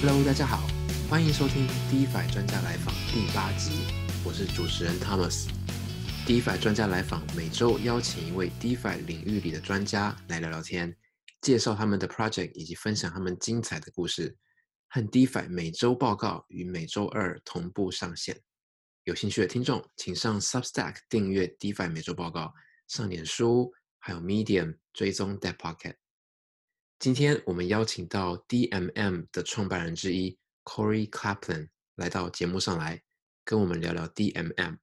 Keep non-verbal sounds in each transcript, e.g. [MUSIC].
Hello，大家好，欢迎收听 DeFi 专家来访第八集，我是主持人 Thomas。DeFi 专家来访每周邀请一位 DeFi 领域里的专家来聊聊天，介绍他们的 project 以及分享他们精彩的故事。和 DeFi 每周报告与每周二同步上线。有兴趣的听众，请上 Substack 订阅 DeFi 每周报告，上脸书还有 Medium 追踪 Dead Pocket。今天我们邀请到 DMM 的创办人之一 Corey Kaplan 来到节目上来，跟我们聊聊 DMM。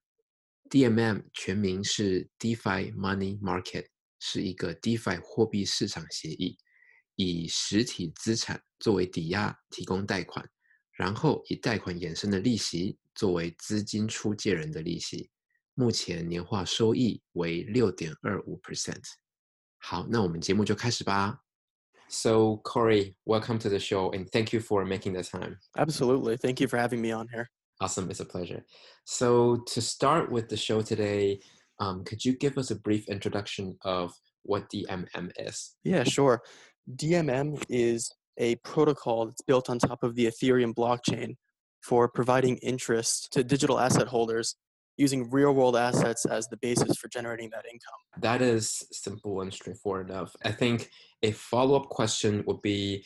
DMM 全名是 DeFi Money Market，是一个 DeFi 货币市场协议，以实体资产作为抵押提供贷款，然后以贷款衍生的利息作为资金出借人的利息。目前年化收益为六点二五 percent。好，那我们节目就开始吧。So, Corey, welcome to the show and thank you for making the time. Absolutely. Thank you for having me on here. Awesome. It's a pleasure. So, to start with the show today, um, could you give us a brief introduction of what DMM is? Yeah, sure. DMM is a protocol that's built on top of the Ethereum blockchain for providing interest to digital asset holders using real world assets as the basis for generating that income. That is simple and straightforward enough. I think a follow up question would be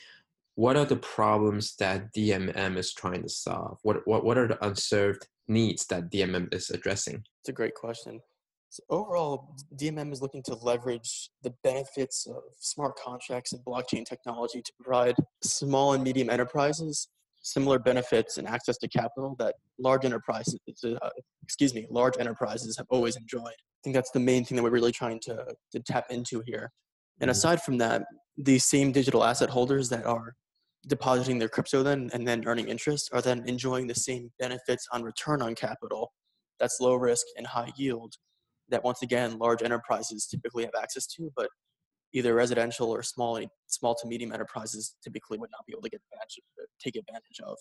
what are the problems that DMM is trying to solve? What, what, what are the unserved needs that DMM is addressing? It's a great question. So overall, DMM is looking to leverage the benefits of smart contracts and blockchain technology to provide small and medium enterprises similar benefits and access to capital that large enterprises, uh, excuse me, large enterprises have always enjoyed. I think that's the main thing that we're really trying to, to tap into here. And mm-hmm. aside from that, these same digital asset holders that are depositing their crypto then and then earning interest are then enjoying the same benefits on return on capital that's low risk and high yield that once again large enterprises typically have access to but either residential or small small to medium enterprises typically would not be able to get advantage take advantage of.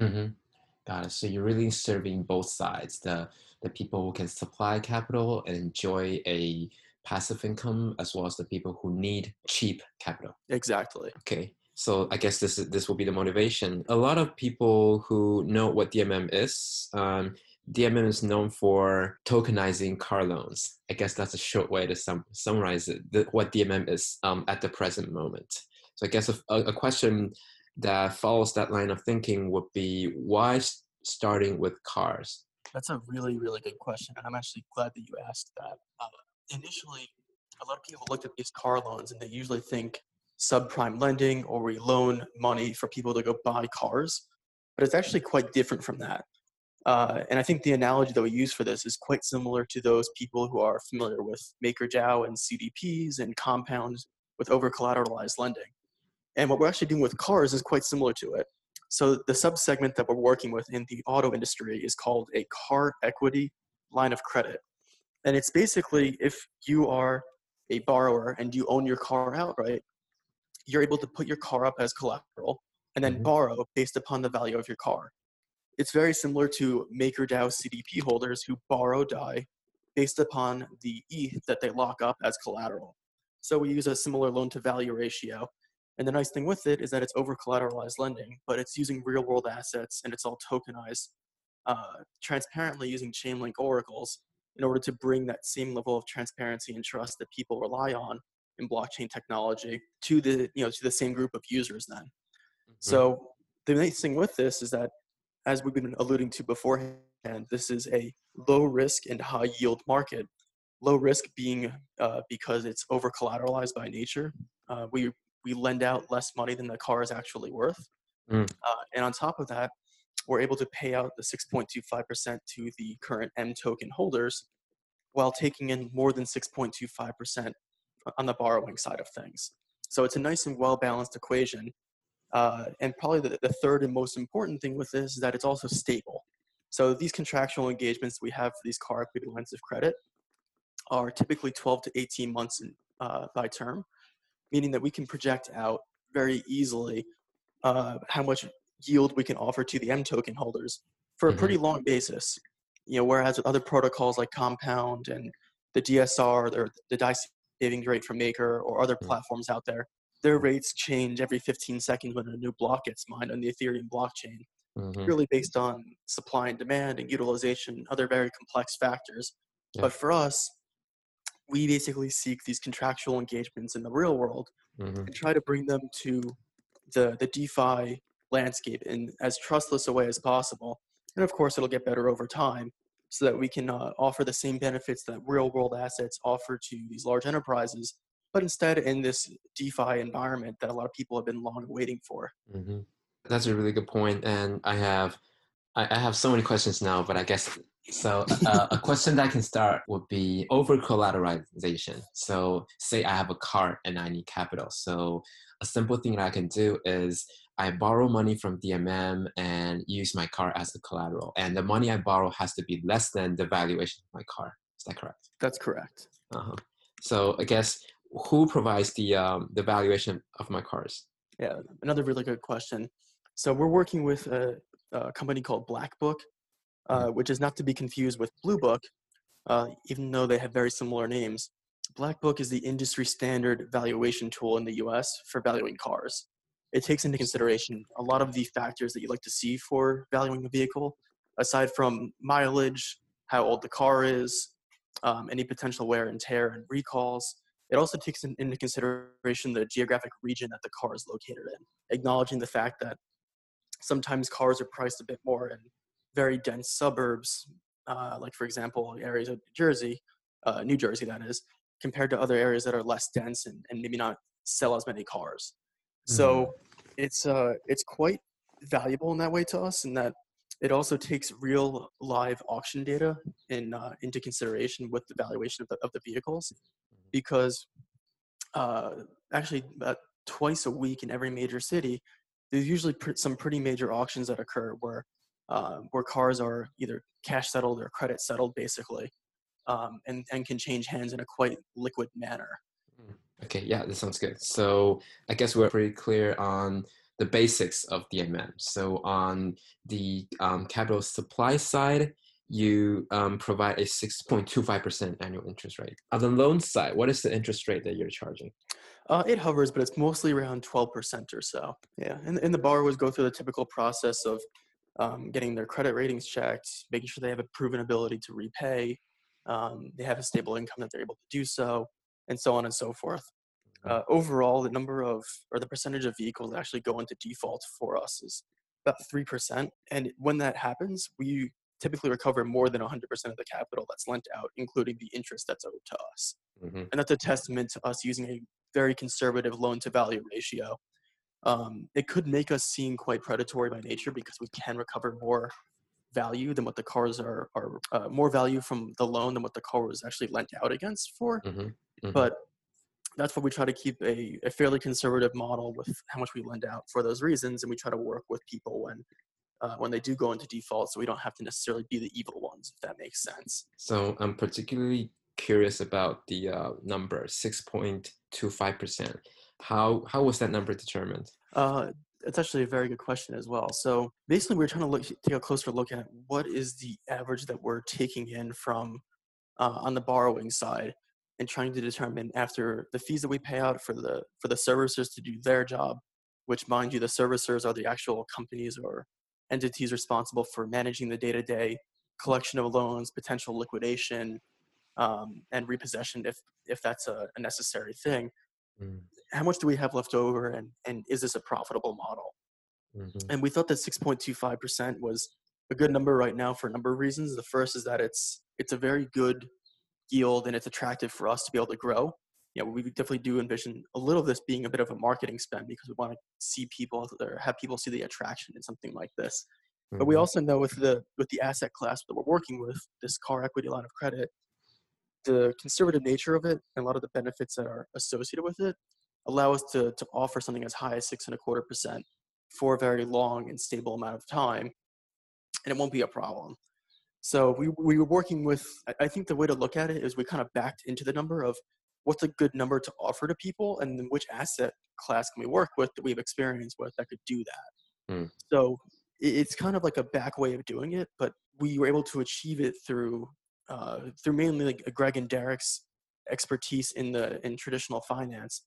Mm-hmm. Got it. So you're really serving both sides the the people who can supply capital and enjoy a passive income, as well as the people who need cheap capital. Exactly. Okay. So I guess this is, this will be the motivation. A lot of people who know what DMM is, um, DMM is known for tokenizing car loans. I guess that's a short way to sum, summarize it, the, what DMM is um, at the present moment. So I guess a, a, question that follows that line of thinking would be why starting with cars? That's a really, really good question. And I'm actually glad that you asked that. Uh, initially, a lot of people look at these car loans and they usually think subprime lending or we loan money for people to go buy cars. But it's actually quite different from that. Uh, and I think the analogy that we use for this is quite similar to those people who are familiar with Maker MakerDAO and CDPs and compounds with over collateralized lending. And what we're actually doing with cars is quite similar to it. So the subsegment that we're working with in the auto industry is called a car equity line of credit. And it's basically if you are a borrower and you own your car outright, you're able to put your car up as collateral and then mm-hmm. borrow based upon the value of your car. It's very similar to MakerDAO CDP holders who borrow DAI based upon the ETH that they lock up as collateral. So we use a similar loan to value ratio. And the nice thing with it is that it's over collateralized lending, but it's using real world assets and it's all tokenized uh, transparently using Chainlink oracles in order to bring that same level of transparency and trust that people rely on in blockchain technology to the you know to the same group of users then. Mm-hmm. So the nice thing with this is that as we've been alluding to beforehand, this is a low risk and high yield market. Low risk being uh, because it's over collateralized by nature. Uh, we we lend out less money than the car is actually worth, mm. uh, and on top of that, we're able to pay out the 6.25% to the current M token holders, while taking in more than 6.25% on the borrowing side of things. So it's a nice and well balanced equation uh, and probably the, the third and most important thing with this is that it's also stable. So these contractual engagements we have for these car equity lines of credit are typically 12 to 18 months in, uh, by term, meaning that we can project out very easily uh, how much yield we can offer to the M token holders for a pretty mm-hmm. long basis. You know, whereas with other protocols like Compound and the DSR, or the DAI savings rate from Maker or other mm. platforms out there, their rates change every 15 seconds when a new block gets mined on the Ethereum blockchain, Mhm. purely based on supply and demand and utilization, and other very complex factors. Yeah. But for us, we basically seek these contractual engagements in the real world Mhm. and try to bring them to the the DeFi landscape in as trustless a way as possible. And of course, it'll get better over time, so that we can uh, offer the same benefits that real world assets offer to these large enterprises, but instead in this DeFi environment that a lot of people have been long waiting for. hmm That's a really good point, and I have I, I have so many questions now, but I guess so. Uh, a question that I can start would be over collateralization. So, say I have a car and I need capital. So, a simple thing that I can do is I borrow money from DMM and use my car as the collateral, and the money I borrow has to be less than the valuation of my car. Is that correct? That's correct. Uh-huh. So, I guess who provides the um, the valuation of my cars? Yeah, another really good question. So we're working with a, a company called Blackbook, uh, which is not to be confused with Blue Book, uh, even though they have very similar names. Blackbook is the industry standard valuation tool in the US for valuing cars. It takes into consideration a lot of the factors that you like to see for valuing a vehicle, aside from mileage, how old the car is, um, any potential wear and tear and recalls. It also takes in, into consideration the geographic region that the car is located in, acknowledging the fact that sometimes cars are priced a bit more in very dense suburbs, uh, like for example areas of Jersey, uh, New Jersey that is, compared to other areas that are less dense and, and maybe not sell as many cars. So it's uh, it's quite valuable in that way to us, in that it also takes real live auction data in uh, into consideration with the valuation of the, of the vehicles, because uh, actually about twice a week in every major city, there's usually pr- some pretty major auctions that occur where uh, where cars are either cash settled or credit settled, basically, um, and and can change hands in a quite liquid manner. Okay, yeah, that sounds good. So I guess we're pretty clear on the basics of DMM. So on the um, capital supply side, you um, provide a 6.25% annual interest rate. On the loan side, what is the interest rate that you're charging? Uh, it hovers, but it's mostly around 12% or so. Yeah, and, and the borrowers go through the typical process of um, getting their credit ratings checked, making sure they have a proven ability to repay, um, they have a stable income that they're able to do so, and so on and so forth. Uh, overall, the number of or the percentage of vehicles that actually go into default for us is about 3%. And when that happens, we typically recover more than 100% of the capital that's lent out, including the interest that's owed to us. Mhm. And that's a testament to us using a very conservative loan to value ratio. Um, it could make us seem quite predatory by nature because we can recover more value than what the cars are, are uh, more value from the loan than what the car was actually lent out against for. Mhm. Mhm. But that's why we try to keep a, a fairly conservative model with how much we lend out for those reasons, and we try to work with people when uh, when they do go into default, so we don't have to necessarily be the evil ones, if that makes sense. So I'm particularly curious about the uh, number 6.25%. How, how was that number determined? Uh, it's actually a very good question as well. So basically, we're trying to look, take a closer look at what is the average that we're taking in from uh, on the borrowing side, and trying to determine after the fees that we pay out for the for the servicers to do their job, which mind you, the servicers are the actual companies or entities responsible for managing the day-to-day collection of loans, potential liquidation, um, and repossession if if that's a, a necessary thing. Mm, how much do we have left over and and is this a profitable model? Mhm, and we thought that 6.25% was a good number right now for a number of reasons. The first is that it's it's a very good yield and it's attractive for us to be able to grow you know we definitely do envision a little of this being a bit of a marketing spend because we want to see people or have people see the attraction in something like this but we mhm. also know with the with the asset class that we're working with this car equity line of credit the conservative nature of it and a lot of the benefits that are associated with it allow us to, to offer something as high as six and a quarter percent for a very long and stable amount of time and it won't be a problem so we, we were working with i think the way to look at it is we kind of backed into the number of what's a good number to offer to people and then which asset class can we work with that we have experience with that could do that Hmm. so it's kind of like a back way of doing it but we were able to achieve it through uh, through mainly like Greg and Derek's expertise in the in traditional finance,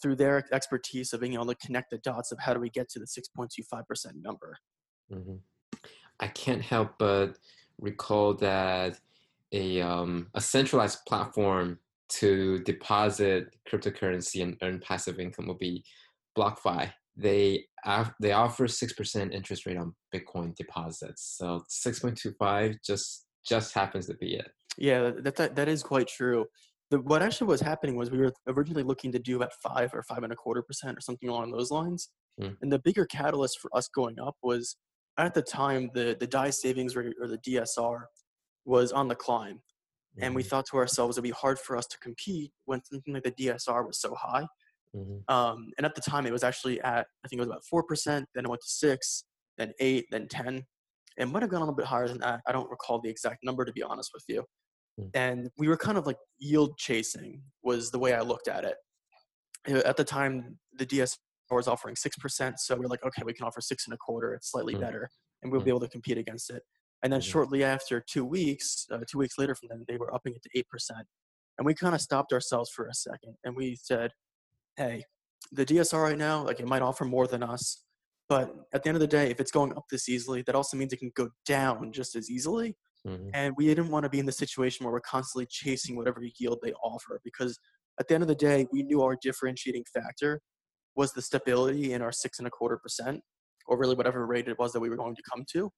through their expertise of being able to connect the dots of how do we get to the 6.25% number. Mm-hmm. I can't help but recall that a, um, a centralized platform to deposit cryptocurrency and earn passive income will be BlockFi. They they offer six percent interest rate on Bitcoin deposits, so six point two five just just happens to be it. Yeah, that that, that is quite true. The, what actually was happening was we were originally looking to do about five or five and a quarter percent or something along those lines. Mm. And the bigger catalyst for us going up was at the time the the DAI savings rate or the DSR was on the climb. Mm-hmm. And we mm-hmm. thought to ourselves it'd be hard for us to compete when something like the DSR was so high. Mm-hmm. Um, and at the time it was actually at I think it was about four percent, then it went to six, then eight, then ten. It might have gone a little bit higher than that. I don't recall the exact number to be honest with you. Mm-hmm. And we were kind of like yield chasing was the way I looked at it. At the time, the DSR was offering six percent, so we are like, okay, we can offer six and a quarter. It's slightly mm. better, and we'll be able to compete against it. And then mm-hmm. shortly after, two weeks, uh, two weeks later from then, they were upping it to eight percent. And we kind of stopped ourselves for a second, and we said, "Hey, the DSR right now, like it might offer more than us, but at the end of the day, if it's going up this easily, that also means it can go down just as easily. Mm-hmm. And we didn't want to be in the situation where we're constantly chasing whatever yield they offer because at the end of the day, we knew our differentiating factor was the stability in our six and a quarter percent, or really whatever rate it was that we were going to come to.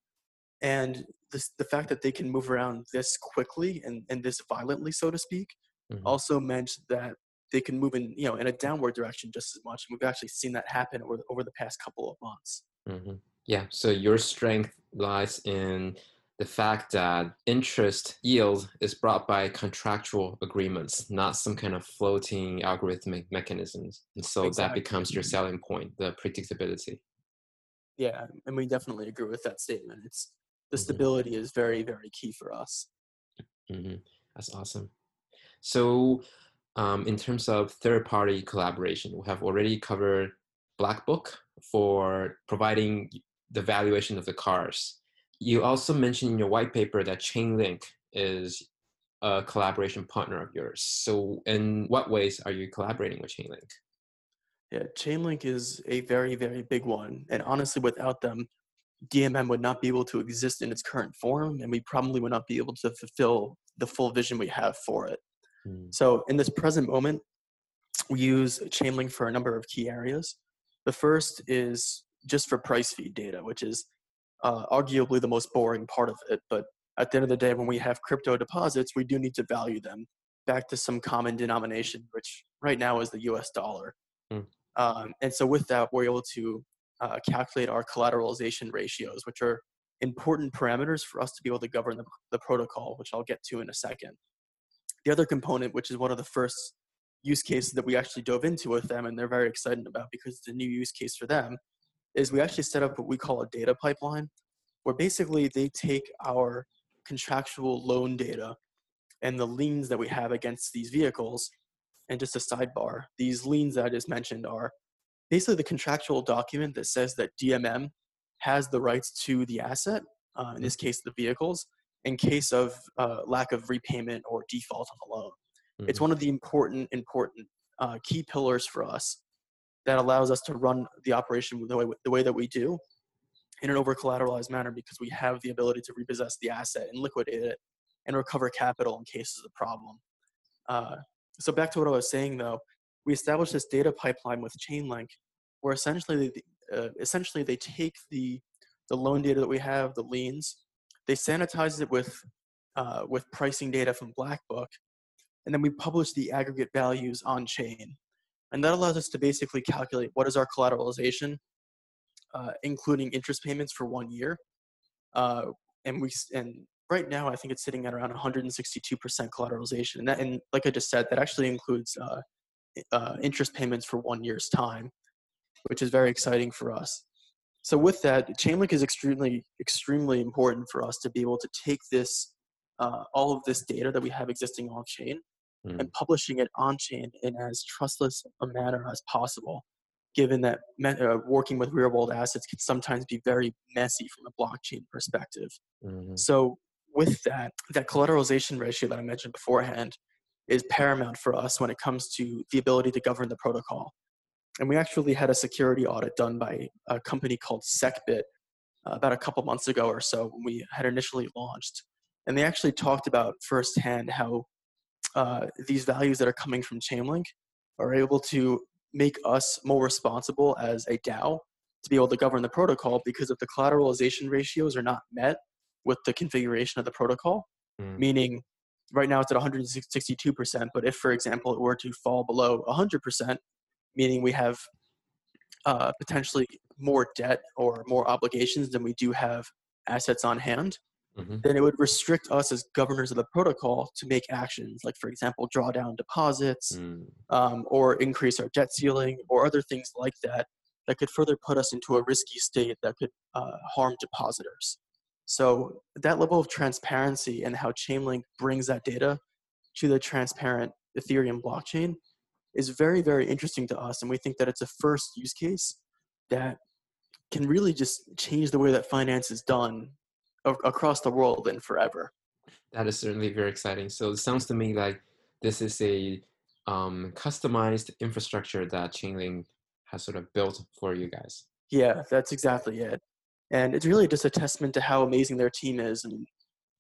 And this, the fact that they can move around this quickly and, and this violently, so to speak, mm-hmm. also meant that they can move in, you know, in a downward direction just as much. And we've actually seen that happen over, over the past couple of months. Mm-hmm. Yeah. So your strength lies in the fact that interest yield is brought by contractual agreements, not some kind of floating algorithmic mechanisms. And so exactly. that becomes your selling point, the predictability. Yeah, and we definitely agree with that statement. It's the mm-hmm. stability is very, very key for us. Mm-hmm. That's awesome. So, um, in terms of third-party collaboration, we have already covered Blackbook for providing the valuation of the cars you also mentioned in your white paper that Chainlink is a collaboration partner of yours. So, in what ways are you collaborating with Chainlink? Yeah, Chainlink is a very, very big one. And honestly, without them, DMM would not be able to exist in its current form, and we probably would not be able to fulfill the full vision we have for it. Hmm. So, in this present moment, we use Chainlink for a number of key areas. The first is just for price feed data, which is uh, arguably the most boring part of it. But at the end of the day, when we have crypto deposits, we do need to value them back to some common denomination, which right now is the US dollar. Mm. Um, and so with that, we're able to uh, calculate our collateralization ratios, which are important parameters for us to be able to govern the, the protocol, which I'll get to in a second. The other component, which is one of the first use cases that we actually dove into with them and they're very excited about because it's a new use case for them, is we actually set up what we call a data pipeline, where basically they take our contractual loan data and the liens that we have against these vehicles. And just a sidebar, these liens that I just mentioned are basically the contractual document that says that DMM has the rights to the asset, uh, in this case, the vehicles, in case of uh, lack of repayment or default on the loan. Mm-hmm. It's one of the important, important uh, key pillars for us that allows us to run the operation the way, the way that we do in an over collateralized manner because we have the ability to repossess the asset and liquidate it and recover capital in cases of problem. Uh, so back to what I was saying though, we established this data pipeline with Chainlink where essentially uh, essentially they take the, the loan data that we have, the liens, they sanitize it with, uh, with pricing data from Blackbook, and then we publish the aggregate values on chain. And that allows us to basically calculate what is our collateralization, uh, including interest payments for one year. Uh, and we and right now I think it's sitting at around 162% collateralization. And, that, and like I just said, that actually includes uh, uh, interest payments for one year's time, which is very exciting for us. So with that, Chainlink is extremely, extremely important for us to be able to take this, uh, all of this data that we have existing on chain mm. and publishing it on chain in as trustless a manner as possible, given that uh, working with real world assets can sometimes be very messy from a blockchain perspective. Mm-hmm. So, with that, that collateralization ratio that I mentioned beforehand is paramount for us when it comes to the ability to govern the protocol. and we actually had a security audit done by a company called SecBit uh, about a couple months ago or so when we had initially launched. And they actually talked about firsthand how uh, these values that are coming from Chainlink are able to make us more responsible as a DAO to be able to govern the protocol because if the collateralization ratios are not met with the configuration of the protocol, mm. meaning right now it's at 162%, but if, for example, it were to fall below 100%, meaning we have uh, potentially more debt or more obligations than we do have assets on hand, mm-hmm. then it would restrict us as governors of the protocol to make actions like, for example, draw down deposits mm. um, or increase our debt ceiling or other things like that that could further put us into a risky state that could uh, harm depositors. So that level of transparency and how Chainlink brings that data to the transparent Ethereum blockchain is very, very interesting to us. And we think that it's a first use case that can really just change the way that finance is done across the world and forever. That is certainly very exciting. So it sounds to me like this is a um, customized infrastructure that Chainlink has sort of built for you guys. Yeah, that's exactly it. And it's really just a testament to how amazing their team is. And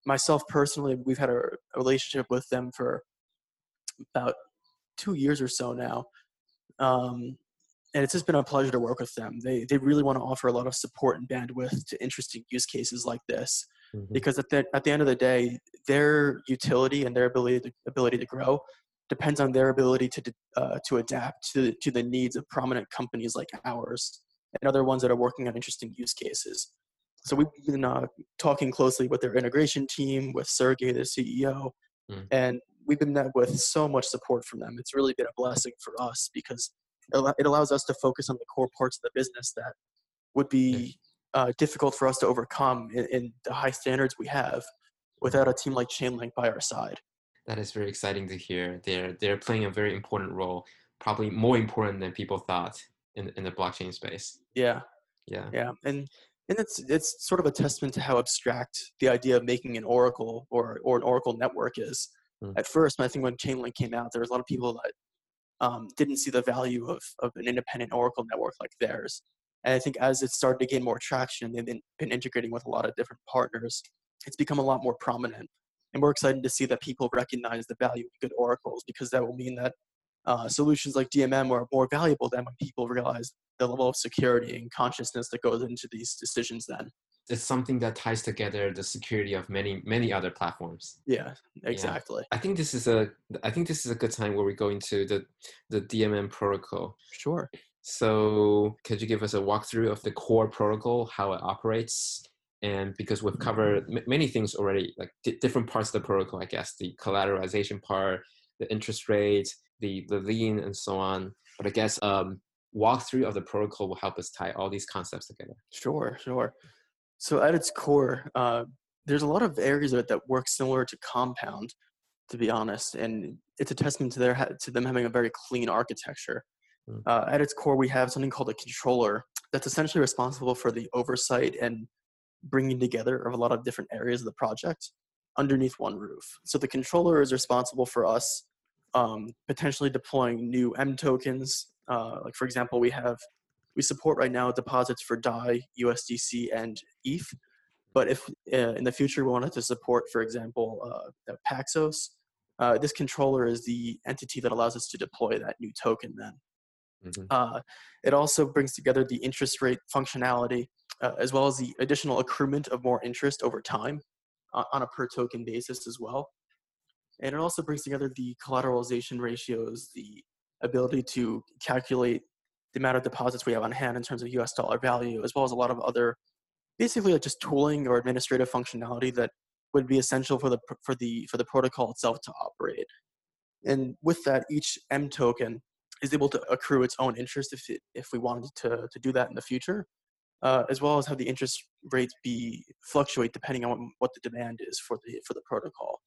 myself personally, we've had a, a relationship with them for about two years or so now. Um, and it's just been a pleasure to work with them. They they really want to offer a lot of support and bandwidth to interesting use cases like this, mm-hmm. because at the at the end of the day, their utility and their ability to, ability to grow depends on their ability to uh, to adapt to to the needs of prominent companies like ours and other ones that are working on interesting use cases. So we've been uh, talking closely with their integration team, with Sergey, the CEO, mm. and we've been met with so much support from them. It's really been a blessing for us because it allows us to focus on the core parts of the business that would be uh, difficult for us to overcome in, in, the high standards we have without a team like Chainlink by our side. That is very exciting to hear. They're they're playing a very important role, probably more important than people thought in in the blockchain space. Yeah, yeah, yeah, and and it's it's sort of a testament to how abstract the idea of making an oracle or or an oracle network is. Mm. At first, I think when Chainlink came out, there was a lot of people that um, didn't see the value of, of an independent Oracle network like theirs. And I think as it started to gain more traction, they've been, been integrating with a lot of different partners. It's become a lot more prominent. And we're excited to see that people recognize the value of good oracles because that will mean that uh, solutions like DMM are more valuable than when people realize the level of security and consciousness that goes into these decisions then. It's something that ties together the security of many many other platforms. Yeah exactly. Yeah. i think this is a i think this is a good time where we go into the the dmm protocol. Sure. So could you give us a walkthrough of the core protocol how it operates? And because we've covered m- many things already like d- different parts of the protocol i guess. The collateralization part the interest rate the the lien and so on but i guess um walkthrough of the protocol will help us tie all these concepts together sure sure so at its core, uh, there's a lot of areas of it that work similar to Compound, to be honest, and it's a testament to their to them having a very clean architecture. Mm. Uh, at its core, we have something called a controller that's essentially responsible for the oversight and bringing together of a lot of different areas of the project underneath one roof. So the controller is responsible for us um, potentially deploying new M tokens. Uh, like for example, we have we support right now deposits for DAI, USDC, and ETH. But if uh, in the future we wanted to support, for example, uh, Paxos, uh, this controller is the entity that allows us to deploy that new token then. Mm-hmm. Uh, it also brings together the interest rate functionality uh, as well as the additional accruement of more interest over time on a per token basis as well. And it also brings together the collateralization ratios, the ability to calculate the amount of deposits we have on hand in terms of US dollar value, as well as a lot of other basically like just tooling or administrative functionality that would be essential for the for the for the protocol itself to operate. And with that, each M token is able to accrue its own interest if it, if we wanted to to do that in the future, uh, as well as have the interest rates be fluctuate depending on what the demand is for the for the protocol.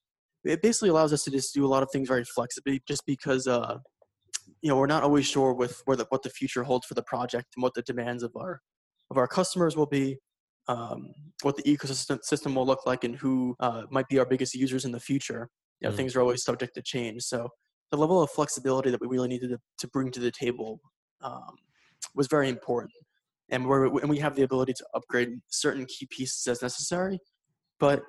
It basically allows us to just do a lot of things very flexibly, just because uh, you know we're not always sure with where the, what the future holds for the project and what the demands of our of our customers will be um, what the ecosystem system will look like and who uh, might be our biggest users in the future. You know mm. things are always subject to change. So the level of flexibility that we really needed to, to bring to the table um, was very important, and we and we have the ability to upgrade certain key pieces as necessary, but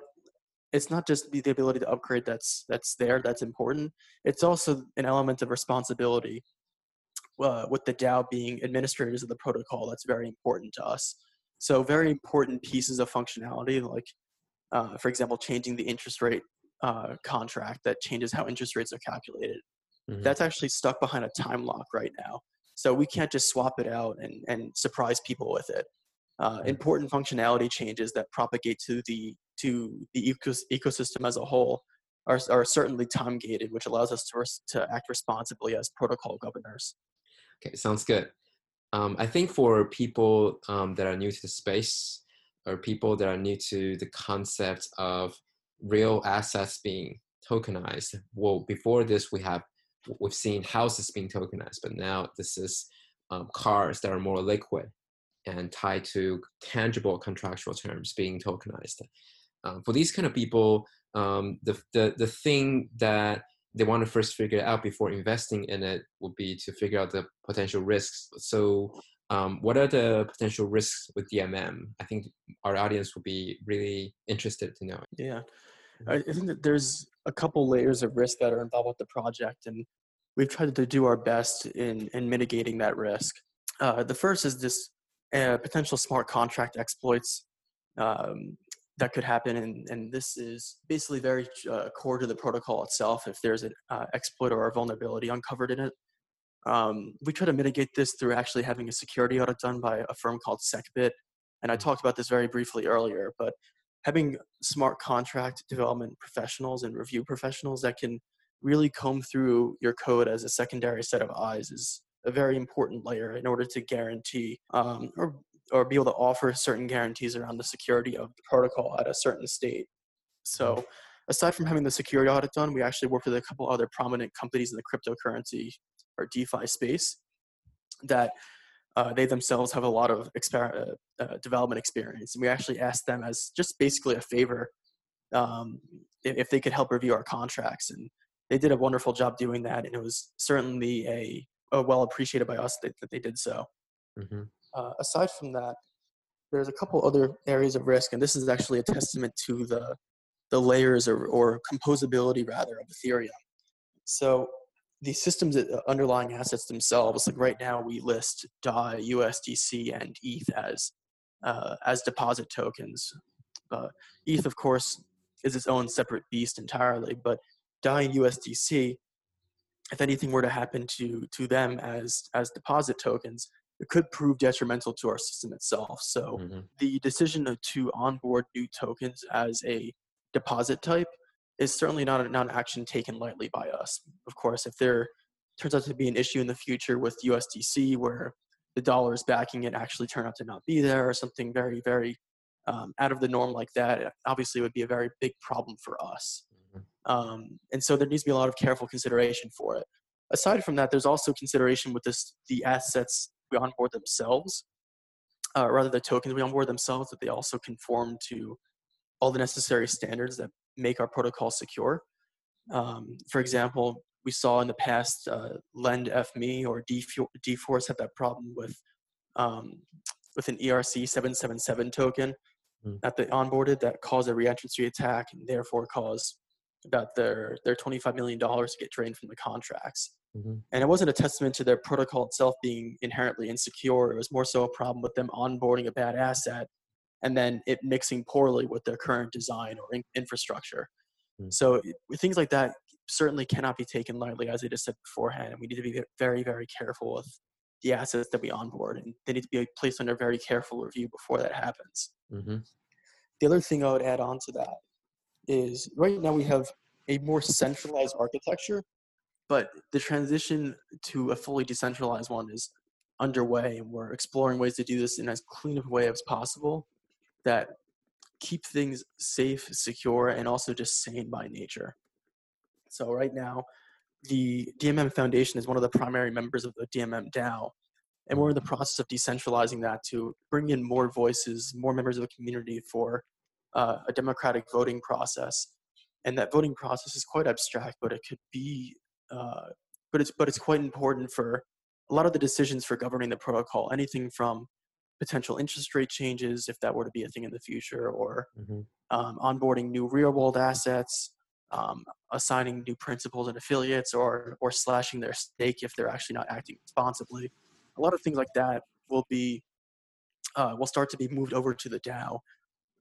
it's not just the ability to upgrade that's that's there that's important. It's also an element of responsibility. Uh, with the DAO being administrators of the protocol, that's very important to us. So very important pieces of functionality, like uh, for example, changing the interest rate uh, contract that changes how interest rates are calculated. Mm-hmm. That's actually stuck behind a time lock right now. So we can't just swap it out and, and surprise people with it. Uh. Important functionality changes that propagate to the to the ecos- ecosystem as a whole are, are certainly time gated, which allows us to, res- to act responsibly as protocol governors. Okay, sounds good. Um, I think for people um, that are new to the space or people that are new to the concept of real assets being tokenized, well, before this we have we've seen houses being tokenized, but now this is um, cars that are more liquid and tied to tangible contractual terms being tokenized. Um, for these kind of people, um, the, the, the thing that they want to first figure out before investing in it would be to figure out the potential risks. So, um, what are the potential risks with DMM? I think our audience would be really interested to know. Yeah, I think that there's a couple layers of risk that are involved with the project, and we've tried to do our best in in mitigating that risk. Uh, the first is this uh, potential smart contract exploits um, that could happen, and, and this is basically very uh, core to the protocol itself. If there's an uh, exploit or a vulnerability uncovered in it, um, we try to mitigate this through actually having a security audit done by a firm called SecBit. And I mm. talked about this very briefly earlier, but having smart contract development professionals and review professionals that can really comb through your code as a secondary set of eyes is a very important layer in order to guarantee um, or or be able to offer certain guarantees around the security of the protocol at a certain state. So, mm-hmm. aside from having the security audit done, we actually worked with a couple other prominent companies in the cryptocurrency or DeFi space that uh, they themselves have a lot of exper- uh, uh, development experience. And we actually asked them as just basically a favor um, if, if, they could help review our contracts. And they did a wonderful job doing that. And it was certainly a, a well appreciated by us that, that they did so. Mm-hmm. Uh, aside from that, there's a couple other areas of risk, and this is actually a testament to the the layers or, or composability rather of Ethereum. So the systems uh, underlying assets themselves, like right now we list DAI, USDC, and ETH as uh, as deposit tokens. Uh, ETH, of course, is its own separate beast entirely, but DAI and USDC, if anything were to happen to to them as as deposit tokens, it could prove detrimental to our system itself. So mm-hmm. the decision to onboard new tokens as a deposit type is certainly not, a, not an action taken lightly by us. Of course, if there turns out to be an issue in the future with USDC where the dollar is backing it actually turn out to not be there or something very, very um, out of the norm like that, obviously would be a very big problem for us. Um, and so there needs to be a lot of careful consideration for it. Aside from that, there's also consideration with this, the assets we onboard themselves, uh, rather the tokens we onboard themselves, that they also conform to all the necessary standards that make our protocol secure. Um, for example, we saw in the past uh, Lendf.Me or dForce have that problem with um, with an ERC 777 token mm. that they onboarded that caused a reentrancy attack and therefore caused about their their 25 million dollars to get drained from the contracts. Mm-hmm. And it wasn't a testament to their protocol itself being inherently insecure. It was more so a problem with them onboarding a bad asset and then it mixing poorly with their current design or in- infrastructure. Mm-hmm. So things like that certainly cannot be taken lightly, as I just said beforehand. And we need to be very, very careful with the assets that we onboard, and they need to be placed under very careful review before that happens. Mm-hmm. The other thing I would add on to that is right now we have a more centralized architecture but the transition to a fully decentralized one is underway and we're exploring ways to do this in as clean of a way as possible that keep things safe secure and also just sane by nature. So right now the dmm foundation is one of the primary members of the dmm dao and we're in the process of decentralizing that to bring in more voices more members of the community for uh, a democratic voting process and that voting process is quite abstract but it could be uh, but it's but it's quite important for a lot of the decisions for governing the protocol, anything from potential interest rate changes, if that were to be a thing in the future, or Mm-hmm. um, onboarding new real world assets, um, assigning new principals and affiliates, or or slashing their stake if they're actually not acting responsibly. A lot of things like that will be uh, will start to be moved over to the DAO,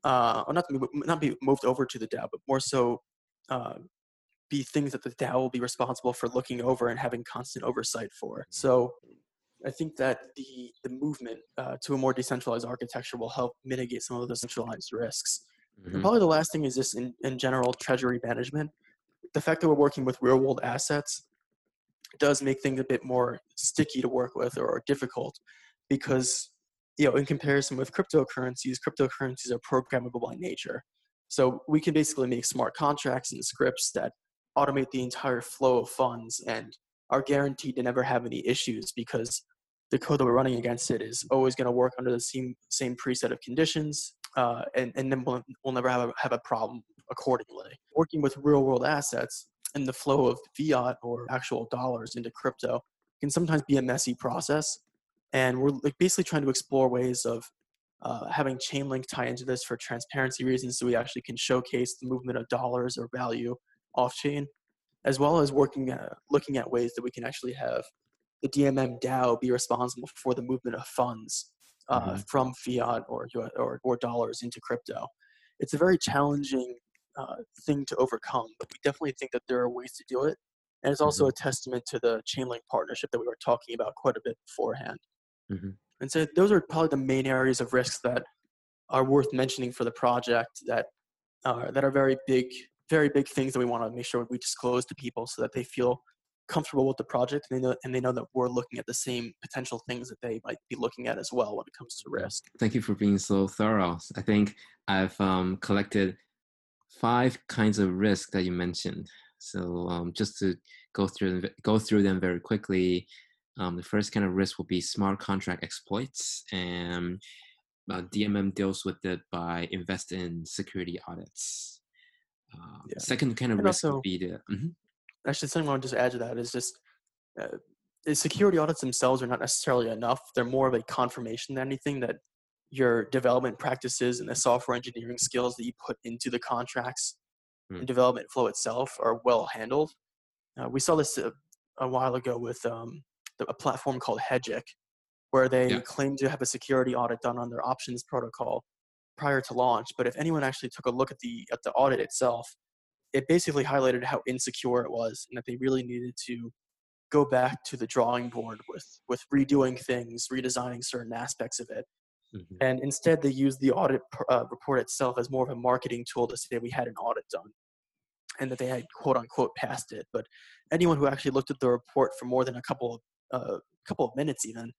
uh, or not be, not be moved over to the DAO, but more so uh, be things that the DAO will be responsible for looking over and having constant oversight for. So I think that the the movement uh, to a more decentralized architecture will help mitigate some of the centralized risks. And Mhm. probably the last thing is just in, in general treasury management. The fact that we're working with real world assets does make things a bit more sticky to work with or difficult because you know in comparison with cryptocurrencies cryptocurrencies are programmable by nature so we can basically make smart contracts and scripts that automate the entire flow of funds and are guaranteed to never have any issues because the code that we're running against it is always going to work under the same same preset of conditions uh, and, and then we'll, we'll never have a, have a problem accordingly working with real world assets and the flow of fiat or actual dollars into crypto can sometimes be a messy process. And we're like basically trying to explore ways of uh, having Chainlink tie into this for transparency reasons so we actually can showcase the movement of dollars or value off chain, as well as working at, looking at ways that we can actually have the DMM DAO be responsible for the movement of funds uh, Mhm. from fiat or, or, or dollars into crypto. It's a very challenging uh, thing to overcome, but we definitely think that there are ways to do it. And it's also a testament to the Chainlink partnership that we were talking about quite a bit beforehand. Mhm. And so those are probably the main areas of risks that are worth mentioning for the project that are that are very big, very big things that we want to make sure we disclose to people so that they feel comfortable with the project and they know and they know that we're looking at the same potential things that they might be looking at as well when it comes to risk. Thank you for being so thorough. I think I've um, collected five kinds of risk that you mentioned. So um, just to go through them, go through them very quickly. Um, the first kind of risk will be smart contract exploits, and uh, DMM deals with it by investing in security audits. Uh, Yeah. Second kind of And risk also- would be the mhm. actually something I want to just add to that is just uh, the security audits themselves are not necessarily enough. They're more of a confirmation than anything that your development practices and the software engineering skills that you put into the contracts Hmm. and development flow itself are well handled. Uh, we saw this a, a while ago with um, a platform called Hegic, where they Yeah. claim to have a security audit done on their options protocol prior to launch. But if anyone actually took a look at the at the audit itself, it basically highlighted how insecure it was and that they really needed to go back to the drawing board with with redoing things redesigning certain aspects of it Mhm. and instead they used the audit uh, report itself as more of a marketing tool to say we had an audit done and that they had quote unquote passed it but anyone who actually looked at the report for more than a couple of uh, couple of minutes even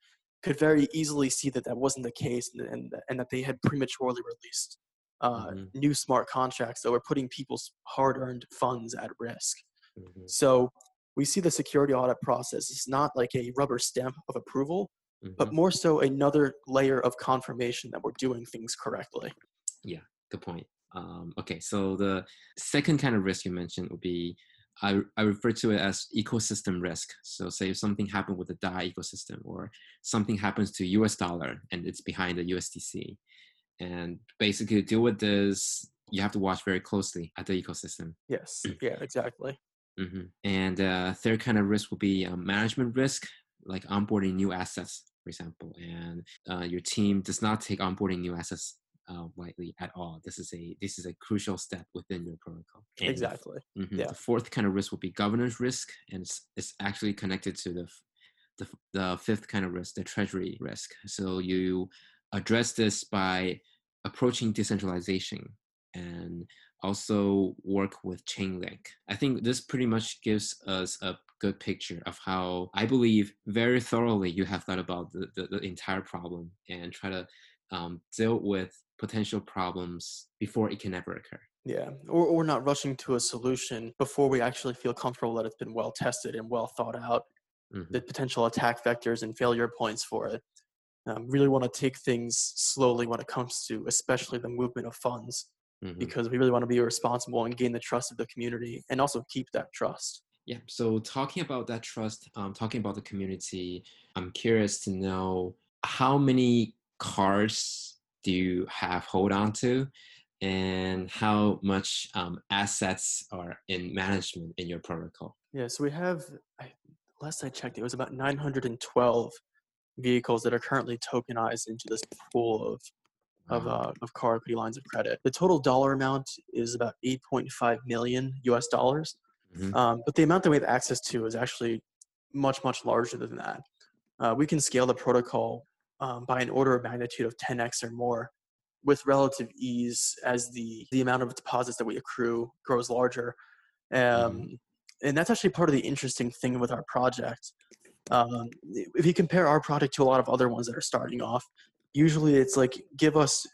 could very easily see that that wasn't the case and, and, and that they had prematurely released uh, Mhm. new smart contracts that were putting people's hard-earned funds at risk Mhm. so we see the security audit process is not like a rubber stamp of approval but Mhm. more so another layer of confirmation that we're doing things correctly Yeah, good point. Um, okay, so the second kind of risk you mentioned would be I, I refer to it as ecosystem risk. So, say if something happened with the DAI ecosystem, or something happens to US dollar and it's behind the USDC, and basically to deal with this, you have to watch very closely at the ecosystem. yes [CLEARS THROAT] yeah exactly hmm And uh, third kind of risk will be um, management risk, like onboarding new assets, for example. And uh, your team does not take onboarding new assets uh, lightly at all. This is a this is a crucial step within your protocol. And exactly mhm, yeah. The fourth kind of risk will be governance risk, and it's, it's actually connected to the, the the fifth kind of risk, the treasury risk. So you address this by approaching decentralization and also work with Chainlink. I think this pretty much gives us a good picture of how I believe very thoroughly you have thought about the, the, the entire problem and try to um, deal with potential problems before it can ever occur. yeah or, or not rushing to a solution before we actually feel comfortable that it's been well tested and well thought out Mhm. the potential attack vectors and failure points for it um, really want to take things slowly when it comes to especially the movement of funds Mhm. because we really want to be responsible and gain the trust of the community and also keep that trust Yeah. So talking about that trust, um, talking about the community, I'm curious to know how many cars do you have hold on to, and how much um, assets are in management in your protocol? Yeah. So we have. I, last I checked, it was about 912 vehicles that are currently tokenized into this pool of of, uh, of car equity lines of credit. The total dollar amount is about 8.5 million US dollars. Mm-hmm. Um, but the amount that we have access to is actually much, much larger than that. Uh, we can scale the protocol um, by an order of magnitude of 10x or more with relative ease as the, the amount of deposits that we accrue grows larger. Um, mm-hmm. And that's actually part of the interesting thing with our project. Um, if you compare our product to a lot of other ones that are starting off, usually it's like give us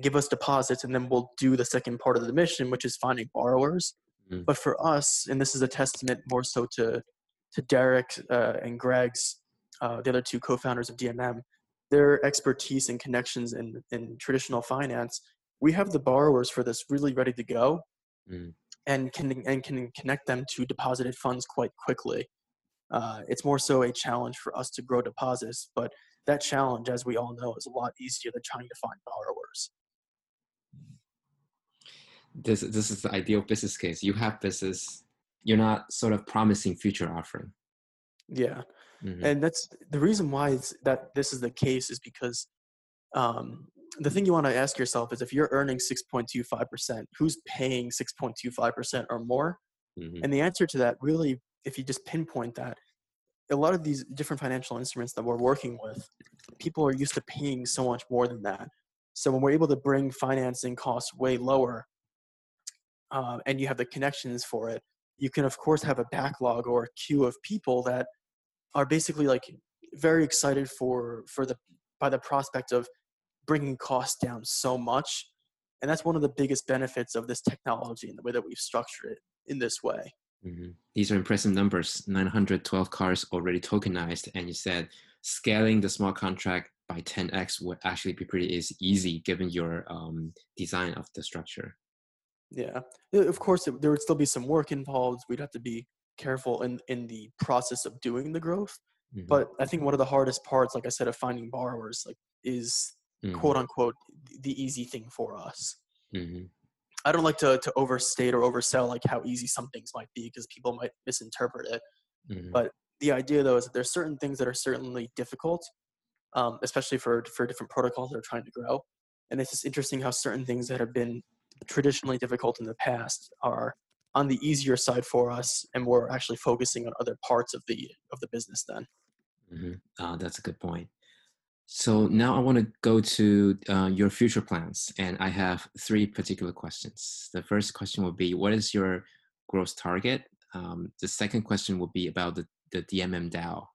give us deposits and then we'll do the second part of the mission, which is finding borrowers. Mm. But for us, and this is a testament more so to to Derek uh, and Greg's, uh, the other two co-founders of DMM, their expertise and connections in, in traditional finance, we have the borrowers for this really ready to go, mm. and can and can connect them to deposited funds quite quickly. Uh, it's more so a challenge for us to grow deposits, but that challenge, as we all know, is a lot easier than trying to find borrowers this this is the ideal business case. You have business. You're not sort of promising future offering. Yeah, mm-hmm. and that's the reason why it's, that this is the case is because um, the thing you want to ask yourself is if you're earning 6.25%, who's paying 6.25% or more? Mm-hmm. And the answer to that really, if you just pinpoint that, a lot of these different financial instruments that we're working with, people are used to paying so much more than that. So when we're able to bring financing costs way lower, um, and you have the connections for it, you can of course have a backlog or a queue of people that are basically like very excited for for the by the prospect of bringing costs down so much and that's one of the biggest benefits of this technology and the way that we've structured it in this way mm-hmm. these are impressive numbers 912 cars already tokenized and you said scaling the smart contract by 10x would actually be pretty is easy given your um, design of the structure yeah, of course, there would still be some work involved. We'd have to be careful in in the process of doing the growth. Mm-hmm. But I think one of the hardest parts, like I said, of finding borrowers, like is mm-hmm. quote unquote the easy thing for us. Mm-hmm. I don't like to to overstate or oversell like how easy some things might be because people might misinterpret it. Mm-hmm. But the idea though is that there's certain things that are certainly difficult, um, especially for for different protocols that are trying to grow. And it's just interesting how certain things that have been traditionally difficult in the past are on the easier side for us and we're actually focusing on other parts of the of the business then. Mm-hmm. uh, that's a good point. So now i want to go to uh, your future plans and i have three particular questions. The first question will be what is your growth target? Um, the second question will be about the, the dmm dao.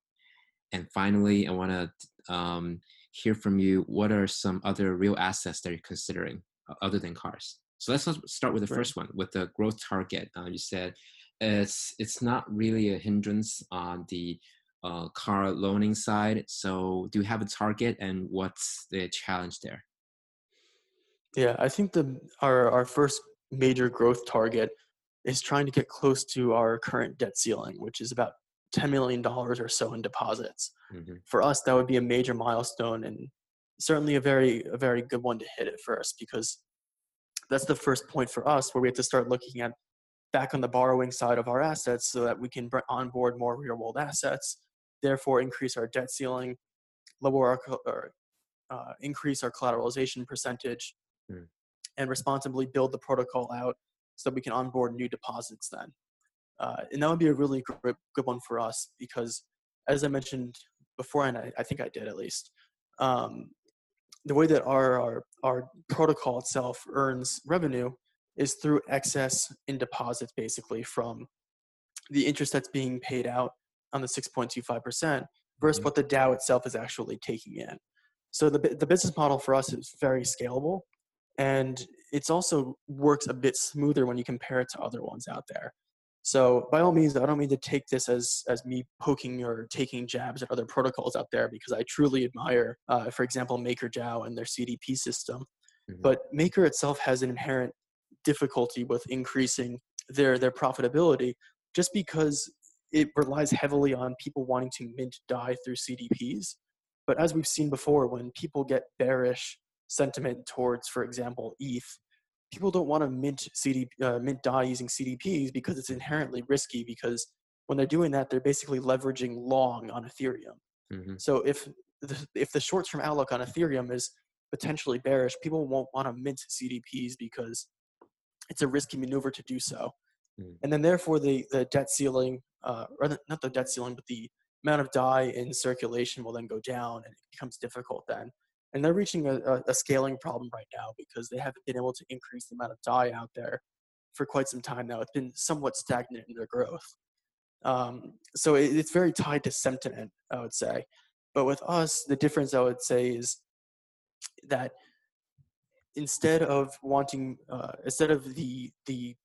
And finally i want to um, hear from you what are some other real assets that you're considering other than cars so let's start with the first one, with the growth target. Uh, you said it's it's not really a hindrance on the uh, car loaning side. So do you have a target, and what's the challenge there? Yeah, I think the our our first major growth target is trying to get close to our current debt ceiling, which is about ten million dollars or so in deposits. Mm-hmm. For us, that would be a major milestone and certainly a very a very good one to hit at first because that's the first point for us where we have to start looking at back on the borrowing side of our assets so that we can onboard more real world assets, therefore increase our debt ceiling, lower our or, uh, increase our collateralization percentage, mm. and responsibly build the protocol out so that we can onboard new deposits then. Uh, and that would be a really good, good one for us because, as I mentioned before, and I, I think I did at least, um, the way that our, our, our protocol itself earns revenue is through excess in deposits basically from the interest that's being paid out on the 6.25% versus mm-hmm. what the DAO itself is actually taking in. So the, the business model for us is very scalable and it's also works a bit smoother when you compare it to other ones out there. So by all means, I don't mean to take this as as me poking or taking jabs at other protocols out there because I truly admire, uh, for example, MakerDAO and their CDP system. Mm-hmm. But Maker itself has an inherent difficulty with increasing their their profitability just because it relies heavily on people wanting to mint DAI through CDPs. But as we've seen before, when people get bearish sentiment towards, for example, ETH, people don't want to mint CD uh, mint DAI using CDPs because it's inherently risky. Because when they're doing that, they're basically leveraging long on Ethereum. Mm-hmm. So if the, if the short term outlook on Ethereum is potentially bearish, people won't want to mint CDPs because it's a risky maneuver to do so. Mm. And then therefore the, the debt ceiling, uh, or the, not the debt ceiling, but the amount of DAI in circulation will then go down and it becomes difficult then. And they're reaching a, a, scaling problem right now because they haven't been able to increase the amount of DAI out there for quite some time now. It's been somewhat stagnant in their growth. Um, so it, it's very tied to sentiment, I would say. But with us, the difference I would say is that instead of wanting, uh, instead of the the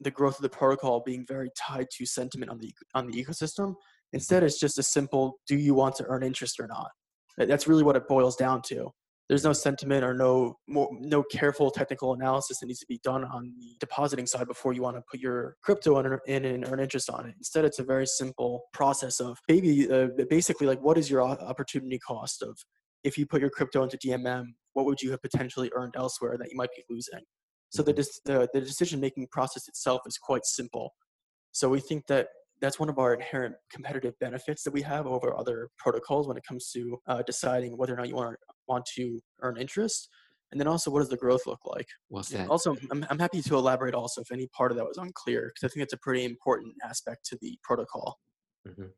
the growth of the protocol being very tied to sentiment on the on the ecosystem, instead it's just a simple: do you want to earn interest or not? That's really what it boils down to. There's no sentiment or no more, no careful technical analysis that needs to be done on the depositing side before you want to put your crypto in, in and earn interest on it. Instead, it's a very simple process of maybe uh, basically like what is your opportunity cost of if you put your crypto into DMM, what would you have potentially earned elsewhere that you might be losing? So the, the, the decision making process itself is quite simple. So we think that that's one of our inherent competitive benefits that we have over other protocols when it comes to uh, deciding whether or not you want, want to earn interest. And then also, what does the growth look like? What's that? Also, I'm, I'm happy to elaborate also if any part of that was unclear, because I think it's a pretty important aspect to the protocol. Mm-hmm.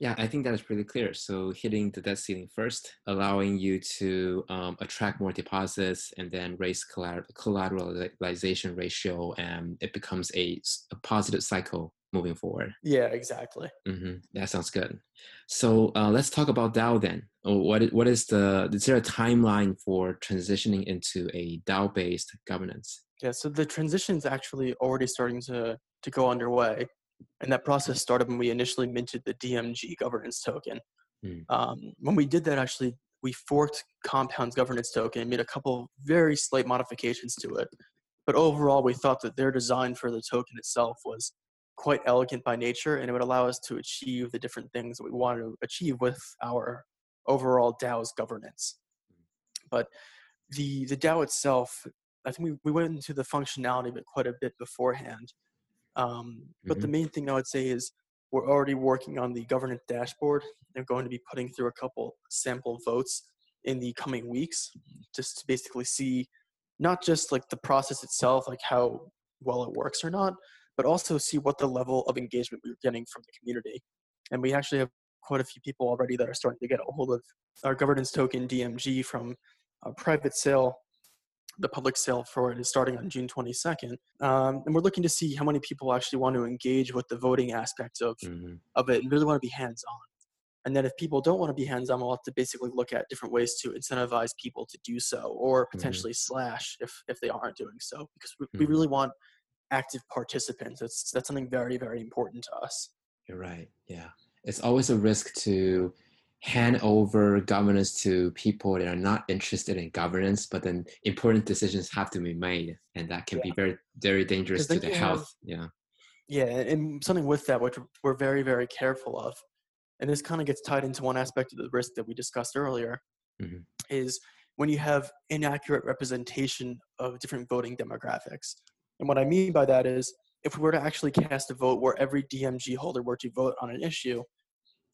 Yeah, I think that is pretty clear. So hitting the debt ceiling first, allowing you to um, attract more deposits and then raise collateralization ratio, and it becomes a, a positive cycle moving forward. Yeah, exactly. Mm-hmm. That sounds good. So uh, let's talk about DAO then. Oh, what what is the is there a timeline for transitioning into a DAO based governance? Yeah, so the transition is actually already starting to to go underway. And that process started when we initially minted the DMG governance token. Mm. Um, when we did that, actually, we forked Compound's governance token and made a couple very slight modifications to it. But overall, we thought that their design for the token itself was quite elegant by nature, and it would allow us to achieve the different things that we want to achieve with our overall DAO's governance. But the the DAO itself, I think we, we went into the functionality of it quite a bit beforehand. Um, but mm-hmm. the main thing I would say is we're already working on the governance dashboard. They're going to be putting through a couple sample votes in the coming weeks, just to basically see not just like the process itself, like how well it works or not, but also see what the level of engagement we're getting from the community. And we actually have quite a few people already that are starting to get a hold of our governance token DMG from a private sale the public sale for it is starting on June 22nd. Um, and we're looking to see how many people actually want to engage with the voting aspect of, mm-hmm. of it and really want to be hands on. And then if people don't want to be hands on, we'll have to basically look at different ways to incentivize people to do so or mm-hmm. potentially mm-hmm. slash if, if they aren't doing so because we, mm-hmm. we really want active participants. That's, that's something very, very important to us. You're right. Yeah. It's always a risk to hand over governance to people that are not interested in governance, but then important decisions have to be made, and that can yeah. be very very dangerous to the health. Have, yeah. Yeah, and something with that, which we're very very careful of, and this kind of gets tied into one aspect of the risk that we discussed earlier, mm-hmm. is when you have inaccurate representation of different voting demographics. And what I mean by that is, if we were to actually cast a vote where every DMG holder were to vote on an issue,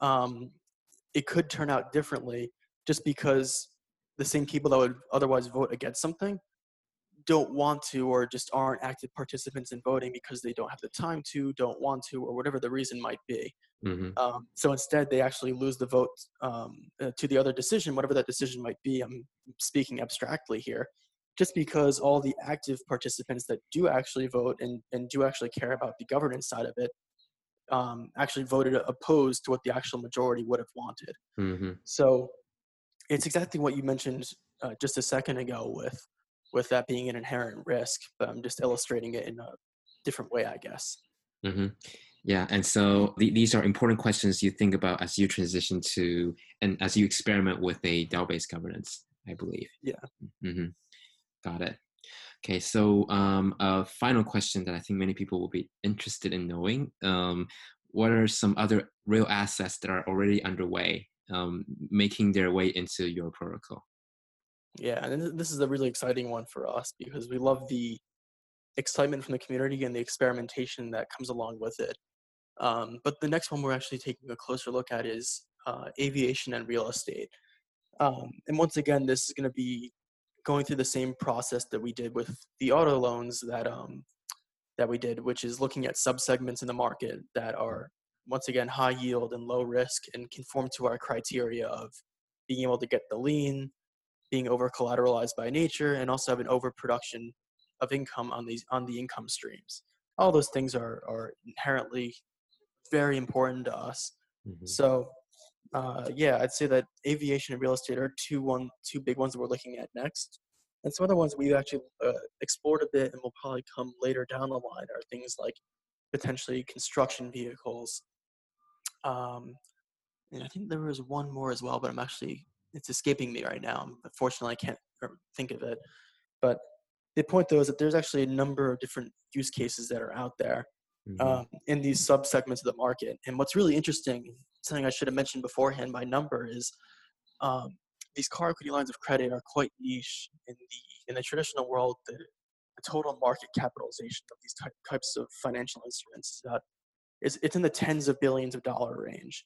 um, it could turn out differently just because the same people that would otherwise vote against something don't want to or just aren't active participants in voting because they don't have the time to, don't want to, or whatever the reason might be. Mm-hmm. Um, so instead, they actually lose the vote um, uh, to the other decision, whatever that decision might be. I'm speaking abstractly here, just because all the active participants that do actually vote and, and do actually care about the governance side of it um, actually voted opposed to what the actual majority would have wanted. Mm-hmm. So it's exactly what you mentioned uh, just a second ago with with that being an inherent risk, but I'm just illustrating it in a different way, I guess. Mm-hmm. Yeah, and so th- these are important questions you think about as you transition to and as you experiment with a DAO-based governance, I believe. Yeah. Mm-hmm. Got it. Okay, so um, a final question that I think many people will be interested in knowing. Um, what are some other real assets that are already underway, um, making their way into your protocol? Yeah, and this is a really exciting one for us because we love the excitement from the community and the experimentation that comes along with it. Um, but the next one we're actually taking a closer look at is uh, aviation and real estate. Um, and once again, this is going to be going through the same process that we did with the auto loans that um, that we did, which is looking at subsegments in the market that are once again high yield and low risk and conform to our criteria of being able to get the lien, being over collateralized by nature, and also have an overproduction of income on these on the income streams. All those things are are inherently very important to us. Mm-hmm. So uh, yeah, I'd say that aviation and real estate are two one two big ones that we're looking at next. And some other ones we've actually uh, explored a bit and will probably come later down the line are things like potentially construction vehicles. Um, and I think there was one more as well, but I'm actually it's escaping me right now. Unfortunately, I can't think of it. But the point though is that there's actually a number of different use cases that are out there mm-hmm. um, in these sub segments of the market. And what's really interesting, something I should have mentioned beforehand by number, is um, these car equity lines of credit are quite niche in the in the traditional world. The, the total market capitalization of these types of financial instruments is is it's in the tens of billions of dollar range.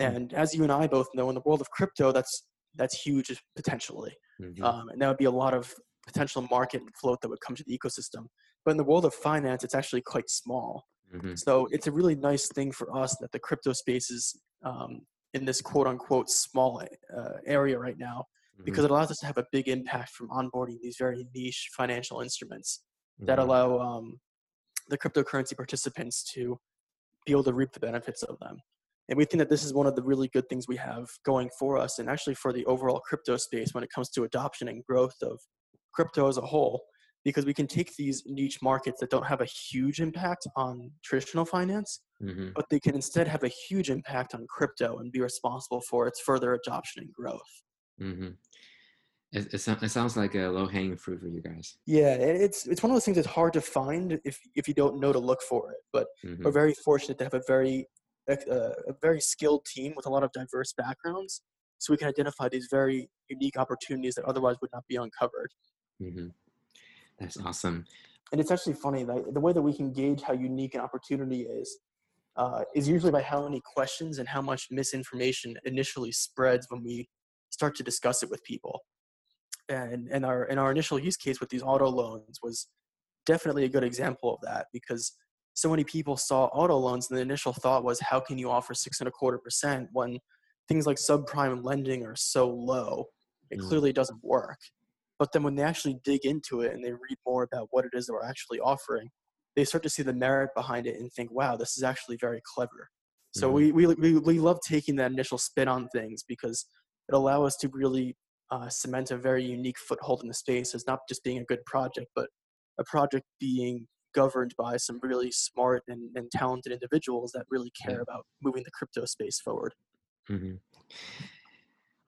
Mm-hmm. And as you and I both know, in the world of crypto, that's that's huge potentially, mm-hmm. um, and that would be a lot of potential market float that would come to the ecosystem. But in the world of finance, it's actually quite small. Mm-hmm. So it's a really nice thing for us that the crypto space is um, in this quote unquote small uh, area right now mm-hmm. because it allows us to have a big impact from onboarding these very niche financial instruments mm-hmm. that allow um, the cryptocurrency participants to be able to reap the benefits of them. And we think that this is one of the really good things we have going for us and actually for the overall crypto space when it comes to adoption and growth of crypto as a whole because we can take these niche markets that don't have a huge impact on traditional finance, mm-hmm. but they can instead have a huge impact on crypto and be responsible for its further adoption and growth. Mm-hmm. It, it, it, sounds like a low hanging fruit for you guys. Yeah, it's it's one of those things that's hard to find if if you don't know to look for it. But mm-hmm. we're very fortunate to have a very a, a very skilled team with a lot of diverse backgrounds, so we can identify these very unique opportunities that otherwise would not be uncovered. Mm-hmm. That's awesome. And it's actually funny that the way that we can gauge how unique an opportunity is uh, is usually by how many questions and how much misinformation initially spreads when we start to discuss it with people. And and our and our initial use case with these auto loans was definitely a good example of that because so many people saw auto loans and the initial thought was how can you offer six and a quarter percent when things like subprime lending are so low it mm. clearly doesn't work but then when they actually dig into it and they read more about what it is that we're actually offering, they start to see the merit behind it and think, wow, this is actually very clever. So mm-hmm. we, we, we, love taking that initial spin on things because it allows us to really uh, cement a very unique foothold in the space as not just being a good project, but a project being governed by some really smart and, and talented individuals that really care about moving the crypto space forward. Mm-hmm.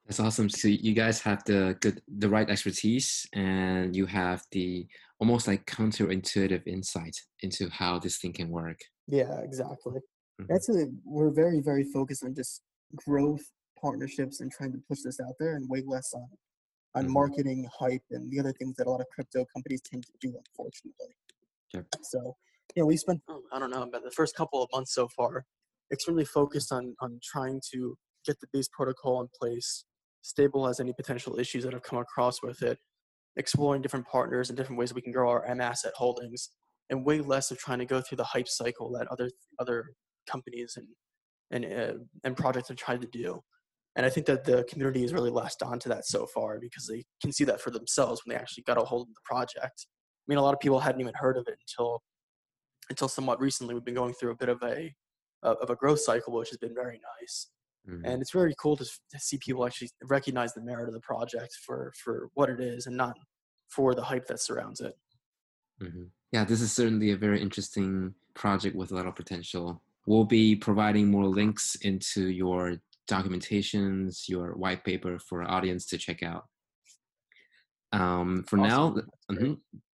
That's awesome. So you guys have the good, the right expertise, and you have the almost like counterintuitive insight into how this thing can work. Yeah, exactly. Mm-hmm. That's a, we're very very focused on just growth partnerships and trying to push this out there, and way less on on mm-hmm. marketing hype and the other things that a lot of crypto companies tend to do, unfortunately. Yep. So, you know, we spent oh, I don't know about the first couple of months so far, extremely focused on on trying to get the base protocol in place stabilize any potential issues that have come across with it, exploring different partners and different ways we can grow our M asset holdings, and way less of trying to go through the hype cycle that other other companies and and uh, and projects have tried to do. And I think that the community has really latched onto that so far because they can see that for themselves when they actually got a hold of the project. I mean, a lot of people hadn't even heard of it until until somewhat recently. We've been going through a bit of a of a growth cycle, which has been very nice. Mm-hmm. And it's very cool to, to see people actually recognize the merit of the project for, for what it is and not for the hype that surrounds it. Mm-hmm. Yeah, this is certainly a very interesting project with a lot of potential. We'll be providing more links into your documentations, your white paper for our audience to check out. Um, for awesome. now, mm-hmm,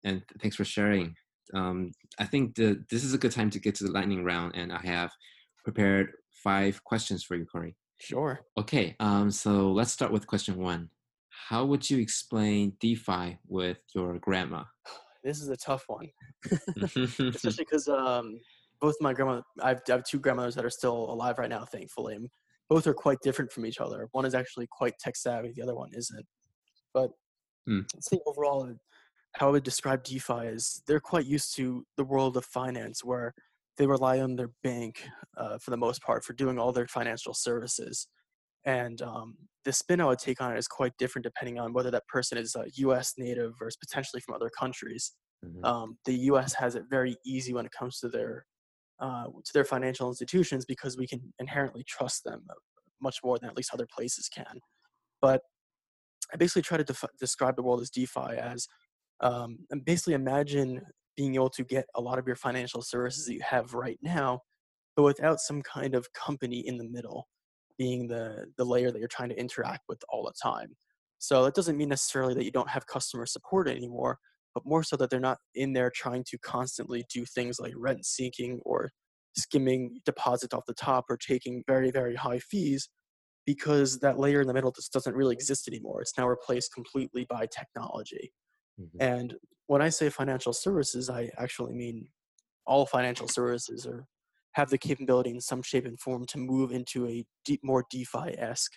and thanks for sharing. Um, I think the, this is a good time to get to the lightning round, and I have prepared five questions for you, Corey. Sure. Okay, um, so let's start with question one. How would you explain DeFi with your grandma? This is a tough one, [LAUGHS] [LAUGHS] especially because um, both my grandma, I've, I have two grandmothers that are still alive right now, thankfully. And both are quite different from each other. One is actually quite tech savvy, the other one isn't. But Hmm. I'd say overall, how I would describe DeFi is they're quite used to the world of finance where they rely on their bank uh, for the most part for doing all their financial services. And um, the spin I would take on it is quite different depending on whether that person is a US native versus potentially from other countries. Mhm. Um, the US has it very easy when it comes to their uh, to their financial institutions because we can inherently trust them much more than at least other places can. But I basically try to def- describe the world as DeFi as um, and basically imagine being able to get a lot of your financial services that you have right now, but without some kind of company in the middle being the, the layer that you're trying to interact with all the time. So that doesn't mean necessarily that you don't have customer support anymore, but more so that they're not in there trying to constantly do things like rent seeking or skimming deposits off the top or taking very, very high fees because that layer in the middle just doesn't really exist anymore. It's now replaced completely by technology. Mhm. And when I say financial services, I actually mean all financial services or have the capability in some shape and form to move into a deep, more DeFi-esque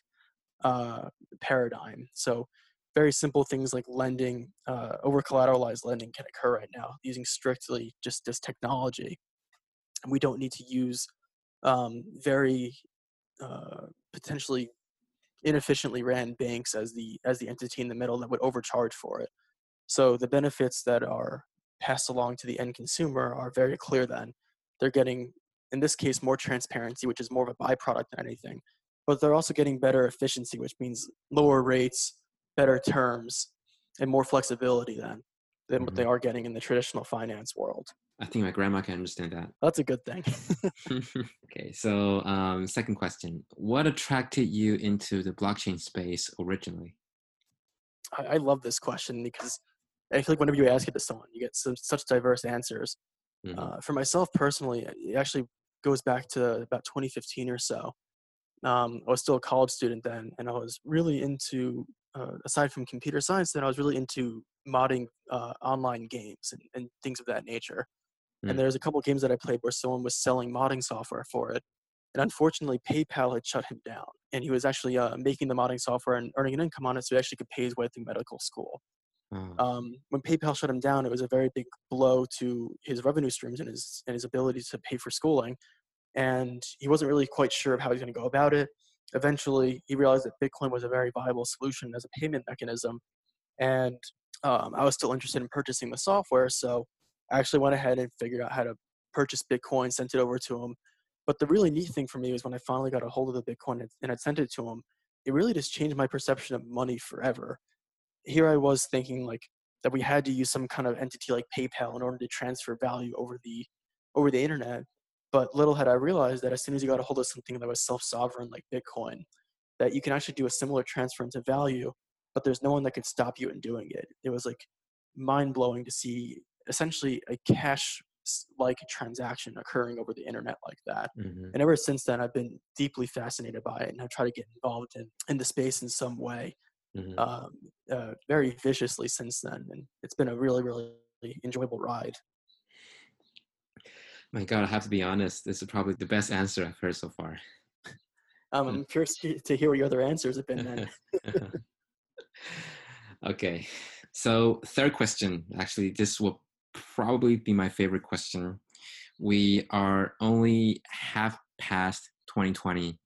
uh, paradigm. So very simple things like lending, uh, over collateralized lending can occur right now using strictly just this technology. And we don't need to use um, very uh, potentially inefficiently ran banks as the as the entity in the middle that would overcharge for it. So the benefits that are passed along to the end consumer are very clear then. They're getting in this case more transparency, which is more of a byproduct than anything. But they're also getting better efficiency, which means lower rates, better terms, and more flexibility than than what they are getting in the traditional finance world. I think my grandma can understand that. That's a good thing. [LAUGHS] okay, so um, second question: What attracted you into the blockchain space originally? I, I love this question because I feel like whenever you ask it to someone, you get some, such diverse answers. Mhm. Uh, for myself personally, it actually goes back to about 2015 or so. Um, I was still a college student then, and I was really into, uh, aside from computer science, then I was really into modding uh, online games and, and things of that nature. Mm. And there's a couple games that I played where someone was selling modding software for it. And unfortunately, PayPal had shut him down. And he was actually uh, making the modding software and earning an income on it, so he actually could pay his way through medical school Oh, um, when PayPal shut him down, it was a very big blow to his revenue streams and his and his ability to pay for schooling. And he wasn't really quite sure of how he was going to go about it. Eventually, he realized that Bitcoin was a very viable solution as a payment mechanism. And um, I was still interested in purchasing the software, so I actually went ahead and figured out how to purchase Bitcoin, sent it over to him. But the really neat thing for me was when I finally got a hold of the Bitcoin and I sent it to him, it really just changed my perception of money forever here I was thinking like that we had to use some kind of entity like PayPal in order to transfer value over the over the internet. But little had I realized that as soon as you got a hold of something that was self-sovereign like Bitcoin, that you can actually do a similar transfer into value, but there's no one that could stop you in doing it. It was like mind-blowing to see essentially a cash like transaction occurring over the internet like that. mhm. And ever since then, I've been deeply fascinated by it, and I've tried to get involved in, in the space in some way Mhm. um, uh, very viciously since then, and it's been a really, really enjoyable ride. My God, I have to be honest. This is probably the best answer I've heard so far. Um. I'm curious to to hear what your other answers have been. Then. [LAUGHS] okay, so third question. Actually, this will probably be my favorite question. We are only half past 2020,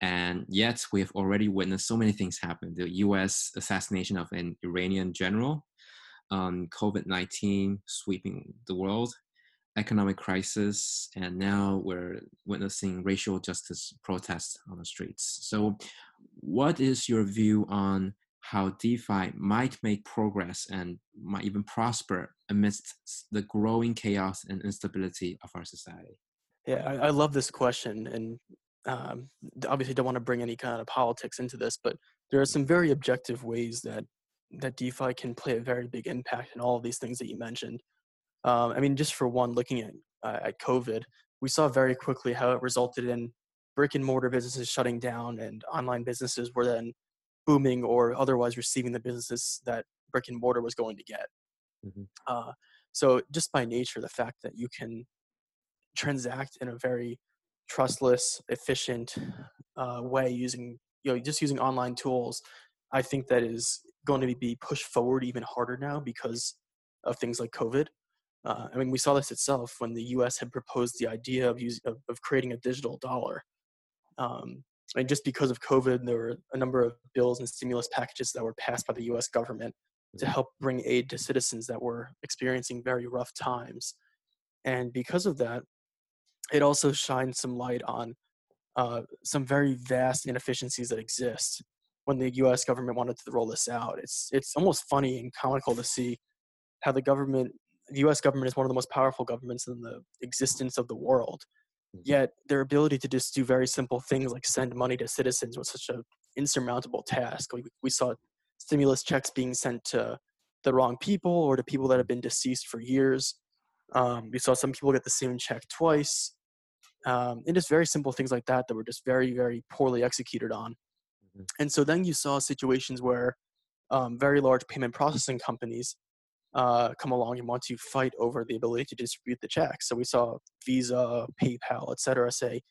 and yet we have already witnessed so many things happen. The U.S. assassination of an Iranian general, um, COVID 19 sweeping the world, economic crisis, and now we're witnessing racial justice protests on the streets. So, what is your view on how DeFi might make progress and might even prosper amidst the growing chaos and instability of our society? Yeah, I, I love this question, and um, obviously don't want to bring any kind of politics into this, but there are some very objective ways that that DeFi can play a very big impact in all of these things that you mentioned. Um, I mean, just for one, looking at uh, at COVID, we saw very quickly how it resulted in brick and mortar businesses shutting down and online businesses were then booming or otherwise receiving the businesses that brick and mortar was going to get. Mm-hmm. Uh, so just by nature, the fact that you can transact in a very trustless, efficient uh, way using you know just using online tools, I think that is going to be pushed forward even harder now because of things like COVID. Uh, I mean, we saw this itself when the U.S. had proposed the idea of, use, of, of creating a digital dollar. Um, and just because of COVID, there were a number of bills and stimulus packages that were passed by the U.S. government to mm-hmm. help bring aid to citizens that were experiencing very rough times. And because of that, it also shines some light on uh, some very vast inefficiencies that exist when the U.S. government wanted to roll this out. It's it's almost funny and comical to see how the government, the U.S. government, is one of the most powerful governments in the existence of the world. Mm-hmm. Yet their ability to just do very simple things like send money to citizens was such an insurmountable task. We, we saw stimulus checks being sent to the wrong people or to people that have been deceased for years. Um, we saw some people get the same check twice. Um, and just very simple things like that that were just very, very poorly executed on. Mm-hmm. And so then you saw situations where um, very large payment processing companies uh, come along and want to fight over the ability to distribute the checks. So we saw Visa, PayPal, et cetera, say,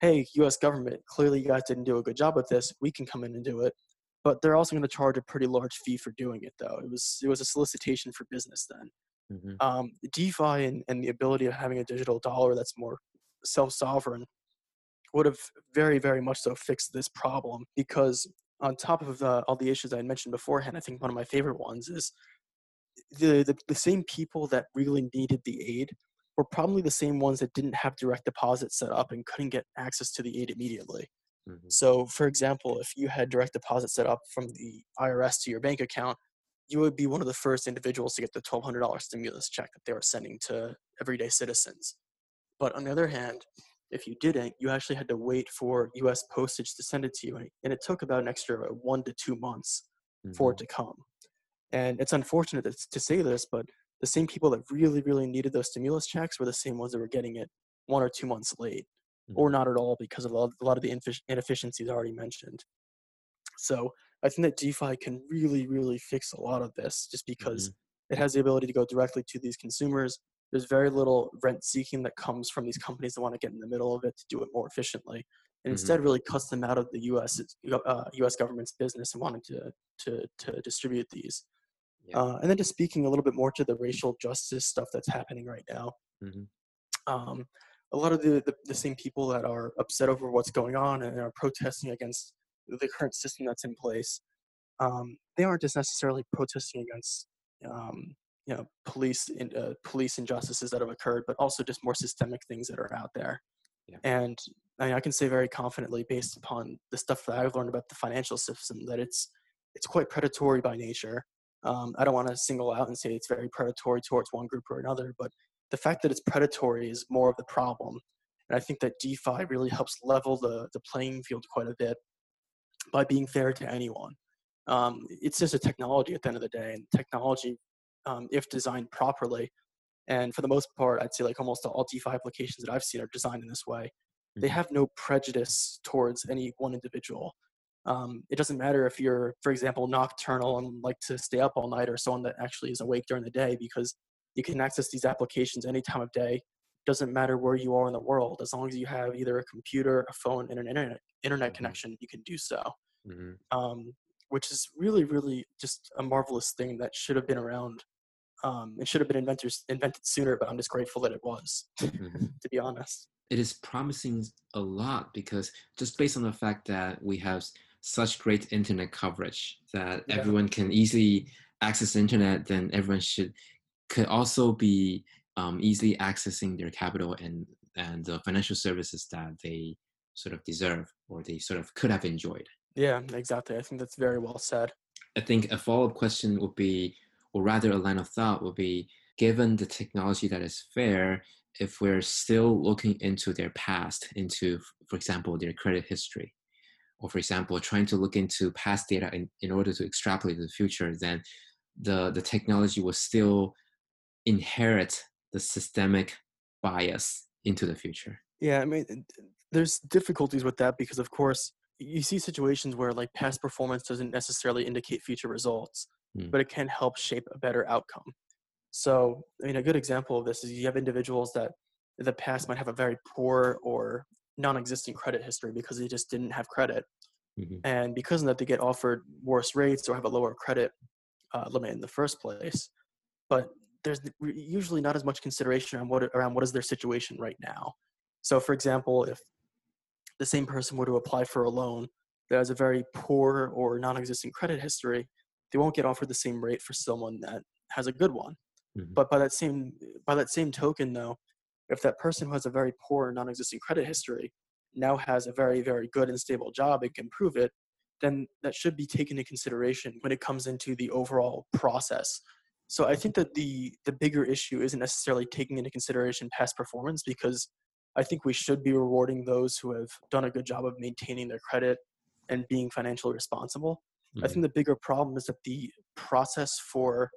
hey, US government, clearly you guys didn't do a good job with this. We can come in and do it but they're also going to charge a pretty large fee for doing it though it was it was a solicitation for business then mm-hmm. um, defi and, and the ability of having a digital dollar that's more self-sovereign would have very very much so fixed this problem because on top of uh, all the issues i mentioned beforehand i think one of my favorite ones is the, the, the same people that really needed the aid were probably the same ones that didn't have direct deposit set up and couldn't get access to the aid immediately Mm-hmm. So, for example, if you had direct deposit set up from the IRS to your bank account, you would be one of the first individuals to get the $1,200 stimulus check that they were sending to everyday citizens. But on the other hand, if you didn't, you actually had to wait for US postage to send it to you. And it took about an extra one to two months mm-hmm. for it mm-hmm. to come. And it's unfortunate to say this, but the same people that really, really needed those stimulus checks were the same ones that were getting it one or two months late or mm-hmm. not at all because of a lot of the inefficiencies already mentioned. So I think that DeFi can really, really fix a lot of this just because mm-hmm. it has the ability to go directly to these consumers. There's very little rent seeking that comes from these companies that want to get in the middle of it to do it more efficiently. And mm-hmm. instead, really cuts them out of the U.S. Uh, U.S. government's business and wanting to to to distribute these. Yeah. Uh, and then just speaking a little bit more to the racial justice stuff that's happening right now. Mm-hmm. Um, a lot of the, the, the, same people that are upset over what's going on and are protesting against the current system that's in place, um, they aren't just necessarily protesting against um, you know police in, uh, police injustices that have occurred, but also just more systemic things that are out there. Yeah. And I, mean, I can say very confidently, based upon the stuff that I've learned about the financial system, that it's it's quite predatory by nature. Um, I don't want to single out and say it's very predatory towards one group or another, but the fact that it's predatory is more of the problem. And I think that DeFi really helps level the, the playing field quite a bit by being fair to anyone. Um, it's just a technology at the end of the day, and technology, um, if designed properly, and for the most part, I'd say like almost all DeFi applications that I've seen are designed in this way. They mm-hmm. have no prejudice towards any one individual. Um, it doesn't matter if you're, for example, nocturnal and like to stay up all night, or someone that actually is awake during the day, because you can access these applications any time of day. Doesn't matter where you are in the world, as long as you have either a computer, a phone, and an internet internet mm-hmm. connection, you can do so. Mm-hmm. Um, which is really, really just a marvelous thing that should have been around. Um, it should have been invented invented sooner, but I'm just grateful that it was. Mm-hmm. [LAUGHS] to be honest, it is promising a lot because just based on the fact that we have such great internet coverage that yeah. everyone can easily access the internet, then everyone should could also be um, easily accessing their capital and and the financial services that they sort of deserve or they sort of could have enjoyed. Yeah, exactly. I think that's very well said. I think a follow up question would be, or rather a line of thought would be, given the technology that is fair, if we're still looking into their past, into, for example, their credit history, or for example, trying to look into past data in, in order to extrapolate the future, then the, the technology will still inherit the systemic bias into the future. Yeah, I mean, there's difficulties with that because, of course, you see situations where like past performance doesn't necessarily indicate future results, Mm. but it can help shape a better outcome. So, I mean, a good example of this is you have individuals that in the past might have a very poor or non-existent credit history because they just didn't have credit, Mhm. and because of that, they get offered worse rates or have a lower credit uh, limit in the first place. But there's usually not as much consideration around what around what is their situation right now. So, for example, if the same person were to apply for a loan that has a very poor or non-existent credit history, they won't get offered the same rate for someone that has a good one. Mhm. But by that same by that same token, though, if that person who has a very poor non-existent credit history now has a very very good and stable job and can prove it, then that should be taken into consideration when it comes into the overall process. So I think that the the bigger issue isn't necessarily taking into consideration past performance because I think we should be rewarding those who have done a good job of maintaining their credit and being financially responsible. I Mhm. think the bigger problem is that the process for,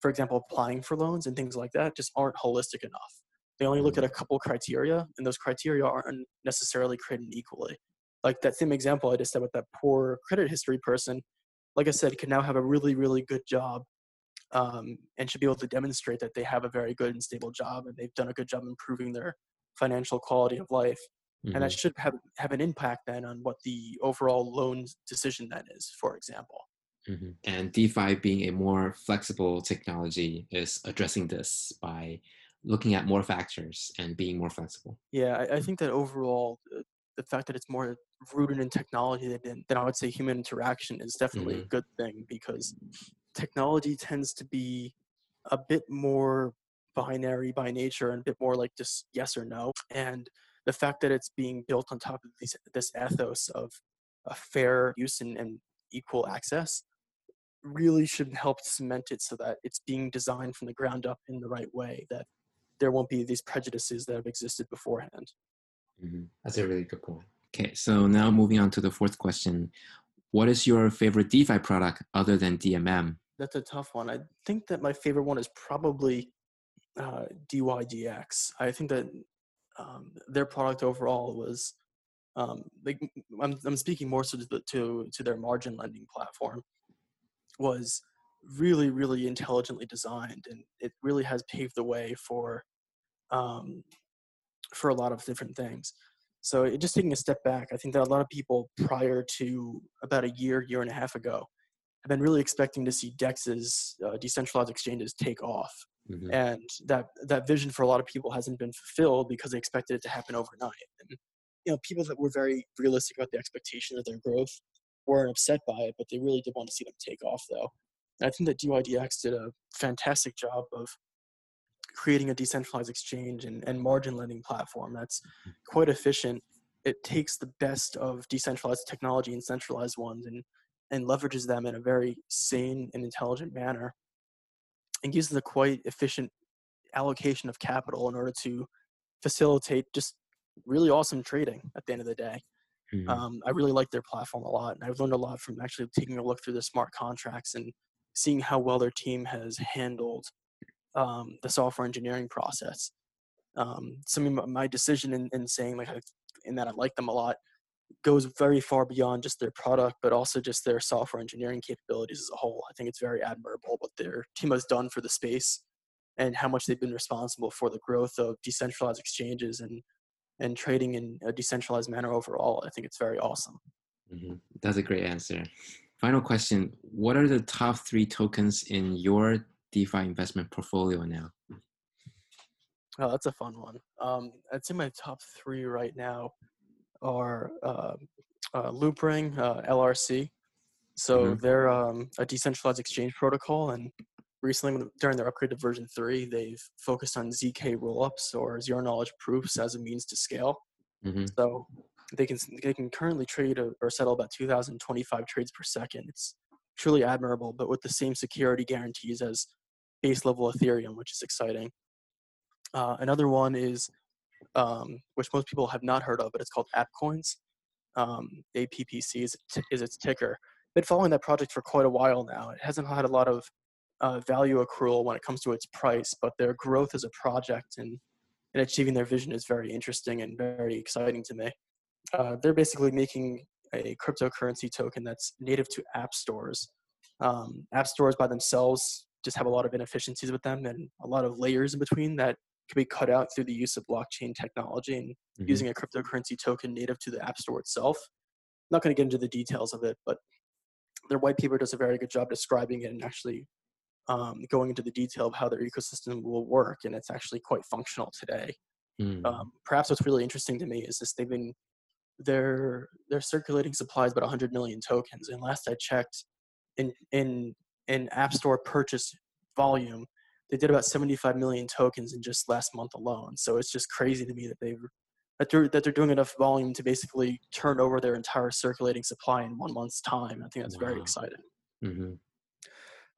for example, applying for loans and things like that just aren't holistic enough. They only look at a couple criteria, and those criteria aren't necessarily created equally. Like that same example I just said with that poor credit history person, like I said, can now have a really, really good job um, and should be able to demonstrate that they have a very good and stable job and they've done a good job improving their financial quality of life and that Mhm. should have have an impact then on what the overall loan decision then is for example Mhm. And DeFi being a more flexible technology is addressing this by looking at more factors and being more flexible. yeah i, I think that overall uh, the fact that it's more rooted in technology than, than i would say human interaction is definitely a good thing because technology tends to be a bit more binary by nature and a bit more like just yes or no and the fact that it's being built on top of these, this ethos of a fair use and, and equal access really should help cement it so that it's being designed from the ground up in the right way that there won't be these prejudices that have existed beforehand Mhm. That's a really good point. Okay, so now moving on to the fourth question. What is your favorite DeFi product other than DMM? that's a tough one i think that my favorite one is probably uh, dYdX i think that um, their product overall was um, like I'm, I'm speaking more so to, the, to to their margin lending platform was really really intelligently designed and it really has paved the way for um, for a lot of different things. So it, just taking a step back i think that a lot of people prior to about a year year and a half ago have been really expecting to see dex's uh, decentralized exchanges take off Mhm. and that that vision for a lot of people hasn't been fulfilled because they expected it to happen overnight and you know people that were very realistic about the expectation of their growth weren't upset by it but they really did want to see them take off though. And i think that dYdX did a fantastic job of creating a decentralized exchange and, and margin lending platform that's quite efficient. It takes the best of decentralized technology and centralized ones and and leverages them in a very sane and intelligent manner and gives a quite efficient allocation of capital in order to facilitate just really awesome trading at the end of the day. Mhm. Um, I really like their platform a lot, and I've learned a lot from actually taking a look through the smart contracts and seeing how well their team has handled um, the software engineering process. Um, some of my- my decision in, in saying like I- in that I like them a lot goes very far beyond just their product, but also just their software engineering capabilities as a whole. I think it's very admirable what their team has done for the space and how much they've been responsible for the growth of decentralized exchanges and and trading in a decentralized manner overall. I think it's very awesome. Mhm. That's a great answer. Final question What are the top three tokens in your DeFi investment portfolio now? Oh, that's a fun one. Um, I'd say my top three right now are uh, uh, Loopring, uh, LRC. So Mhm. they're um, a decentralized exchange protocol, and recently during their upgrade to version three, they've focused on ZK rollups or zero knowledge proofs as a means to scale. hmm So they can they can currently trade or or settle about 2,025 trades per second. It's truly admirable, but with the same security guarantees as base level Ethereum, which is exciting. Uh, another one is um, which most people have not heard of, but it's called AppCoins. Um, APPC is, is its ticker. Been following that project for quite a while now. It hasn't had a lot of uh, value accrual when it comes to its price, but their growth as a project and and achieving their vision is very interesting and very exciting to me. Uh, they're basically making a cryptocurrency token that's native to app stores. Um, app stores by themselves just have a lot of inefficiencies with them and a lot of layers in between that can be cut out through the use of blockchain technology and mm-hmm. using a cryptocurrency token native to the app store itself. I'm not going to get into the details of it, but their white paper does a very good job describing it and actually um, going into the detail of how their ecosystem will work, and it's actually quite functional today. Mm. Um, perhaps what's really interesting to me is this: they've been their their circulating supply is about 100 million tokens, and last I checked, in in in App Store purchase volume, they did about 75 million tokens in just last month alone. So it's just crazy to me that they've that they're, that they're doing enough volume to basically turn over their entire circulating supply in one month's time. I think that's wow. very exciting. Mm-hmm.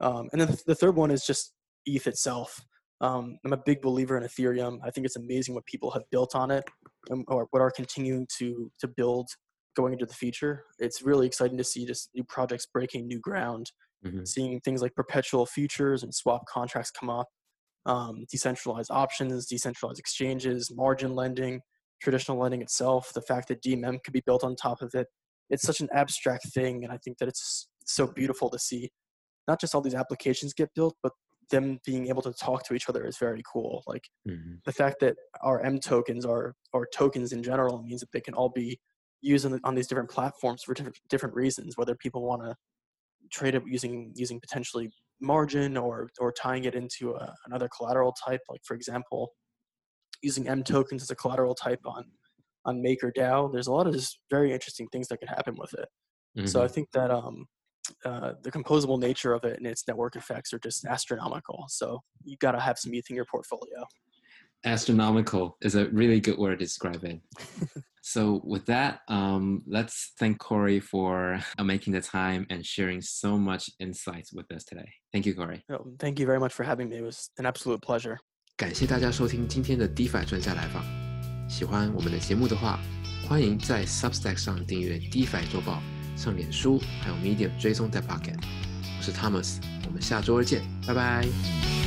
Um, and then the, the, third one is just ETH itself. Um, I'm a big believer in Ethereum. I think it's amazing what people have built on it, and, or what are continuing to to build going into the future. It's really exciting to see just new projects breaking new ground, mm-hmm. seeing things like perpetual futures and swap contracts come up, um, decentralized options, decentralized exchanges, margin lending, traditional lending itself. The fact that DMM could be built on top of it. It's such an abstract thing, and I think that it's so beautiful to see not just all these applications get built, but them being able to talk to each other is very cool. Like mm-hmm. the fact that our M tokens are or tokens in general means that they can all be used on, on these different platforms for different different reasons. Whether people want to trade it using using potentially margin or or tying it into a, another collateral type, like for example, using M tokens as a collateral type on on MakerDAO. There's a lot of just very interesting things that could happen with it. Mm-hmm. So I mm-hmm. think that um, uh, the composable nature of it and its network effects are just astronomical. So you got to have some ETH in your portfolio Astronomical is a really good word to describe it. [LAUGHS] so with that, um, let's thank Corey for uh, making the time and sharing so much insights with us today. Thank you, Corey. Oh, thank you very much for having me. It was an absolute pleasure. 感谢大家收听今天的 DeFi 专家来访。喜欢我们的节目的话，欢迎在 Substack 上订阅 DeFi 周报。上脸书还有 Medium 追踪在 Pocket，我是 Thomas，我们下周二见，拜拜。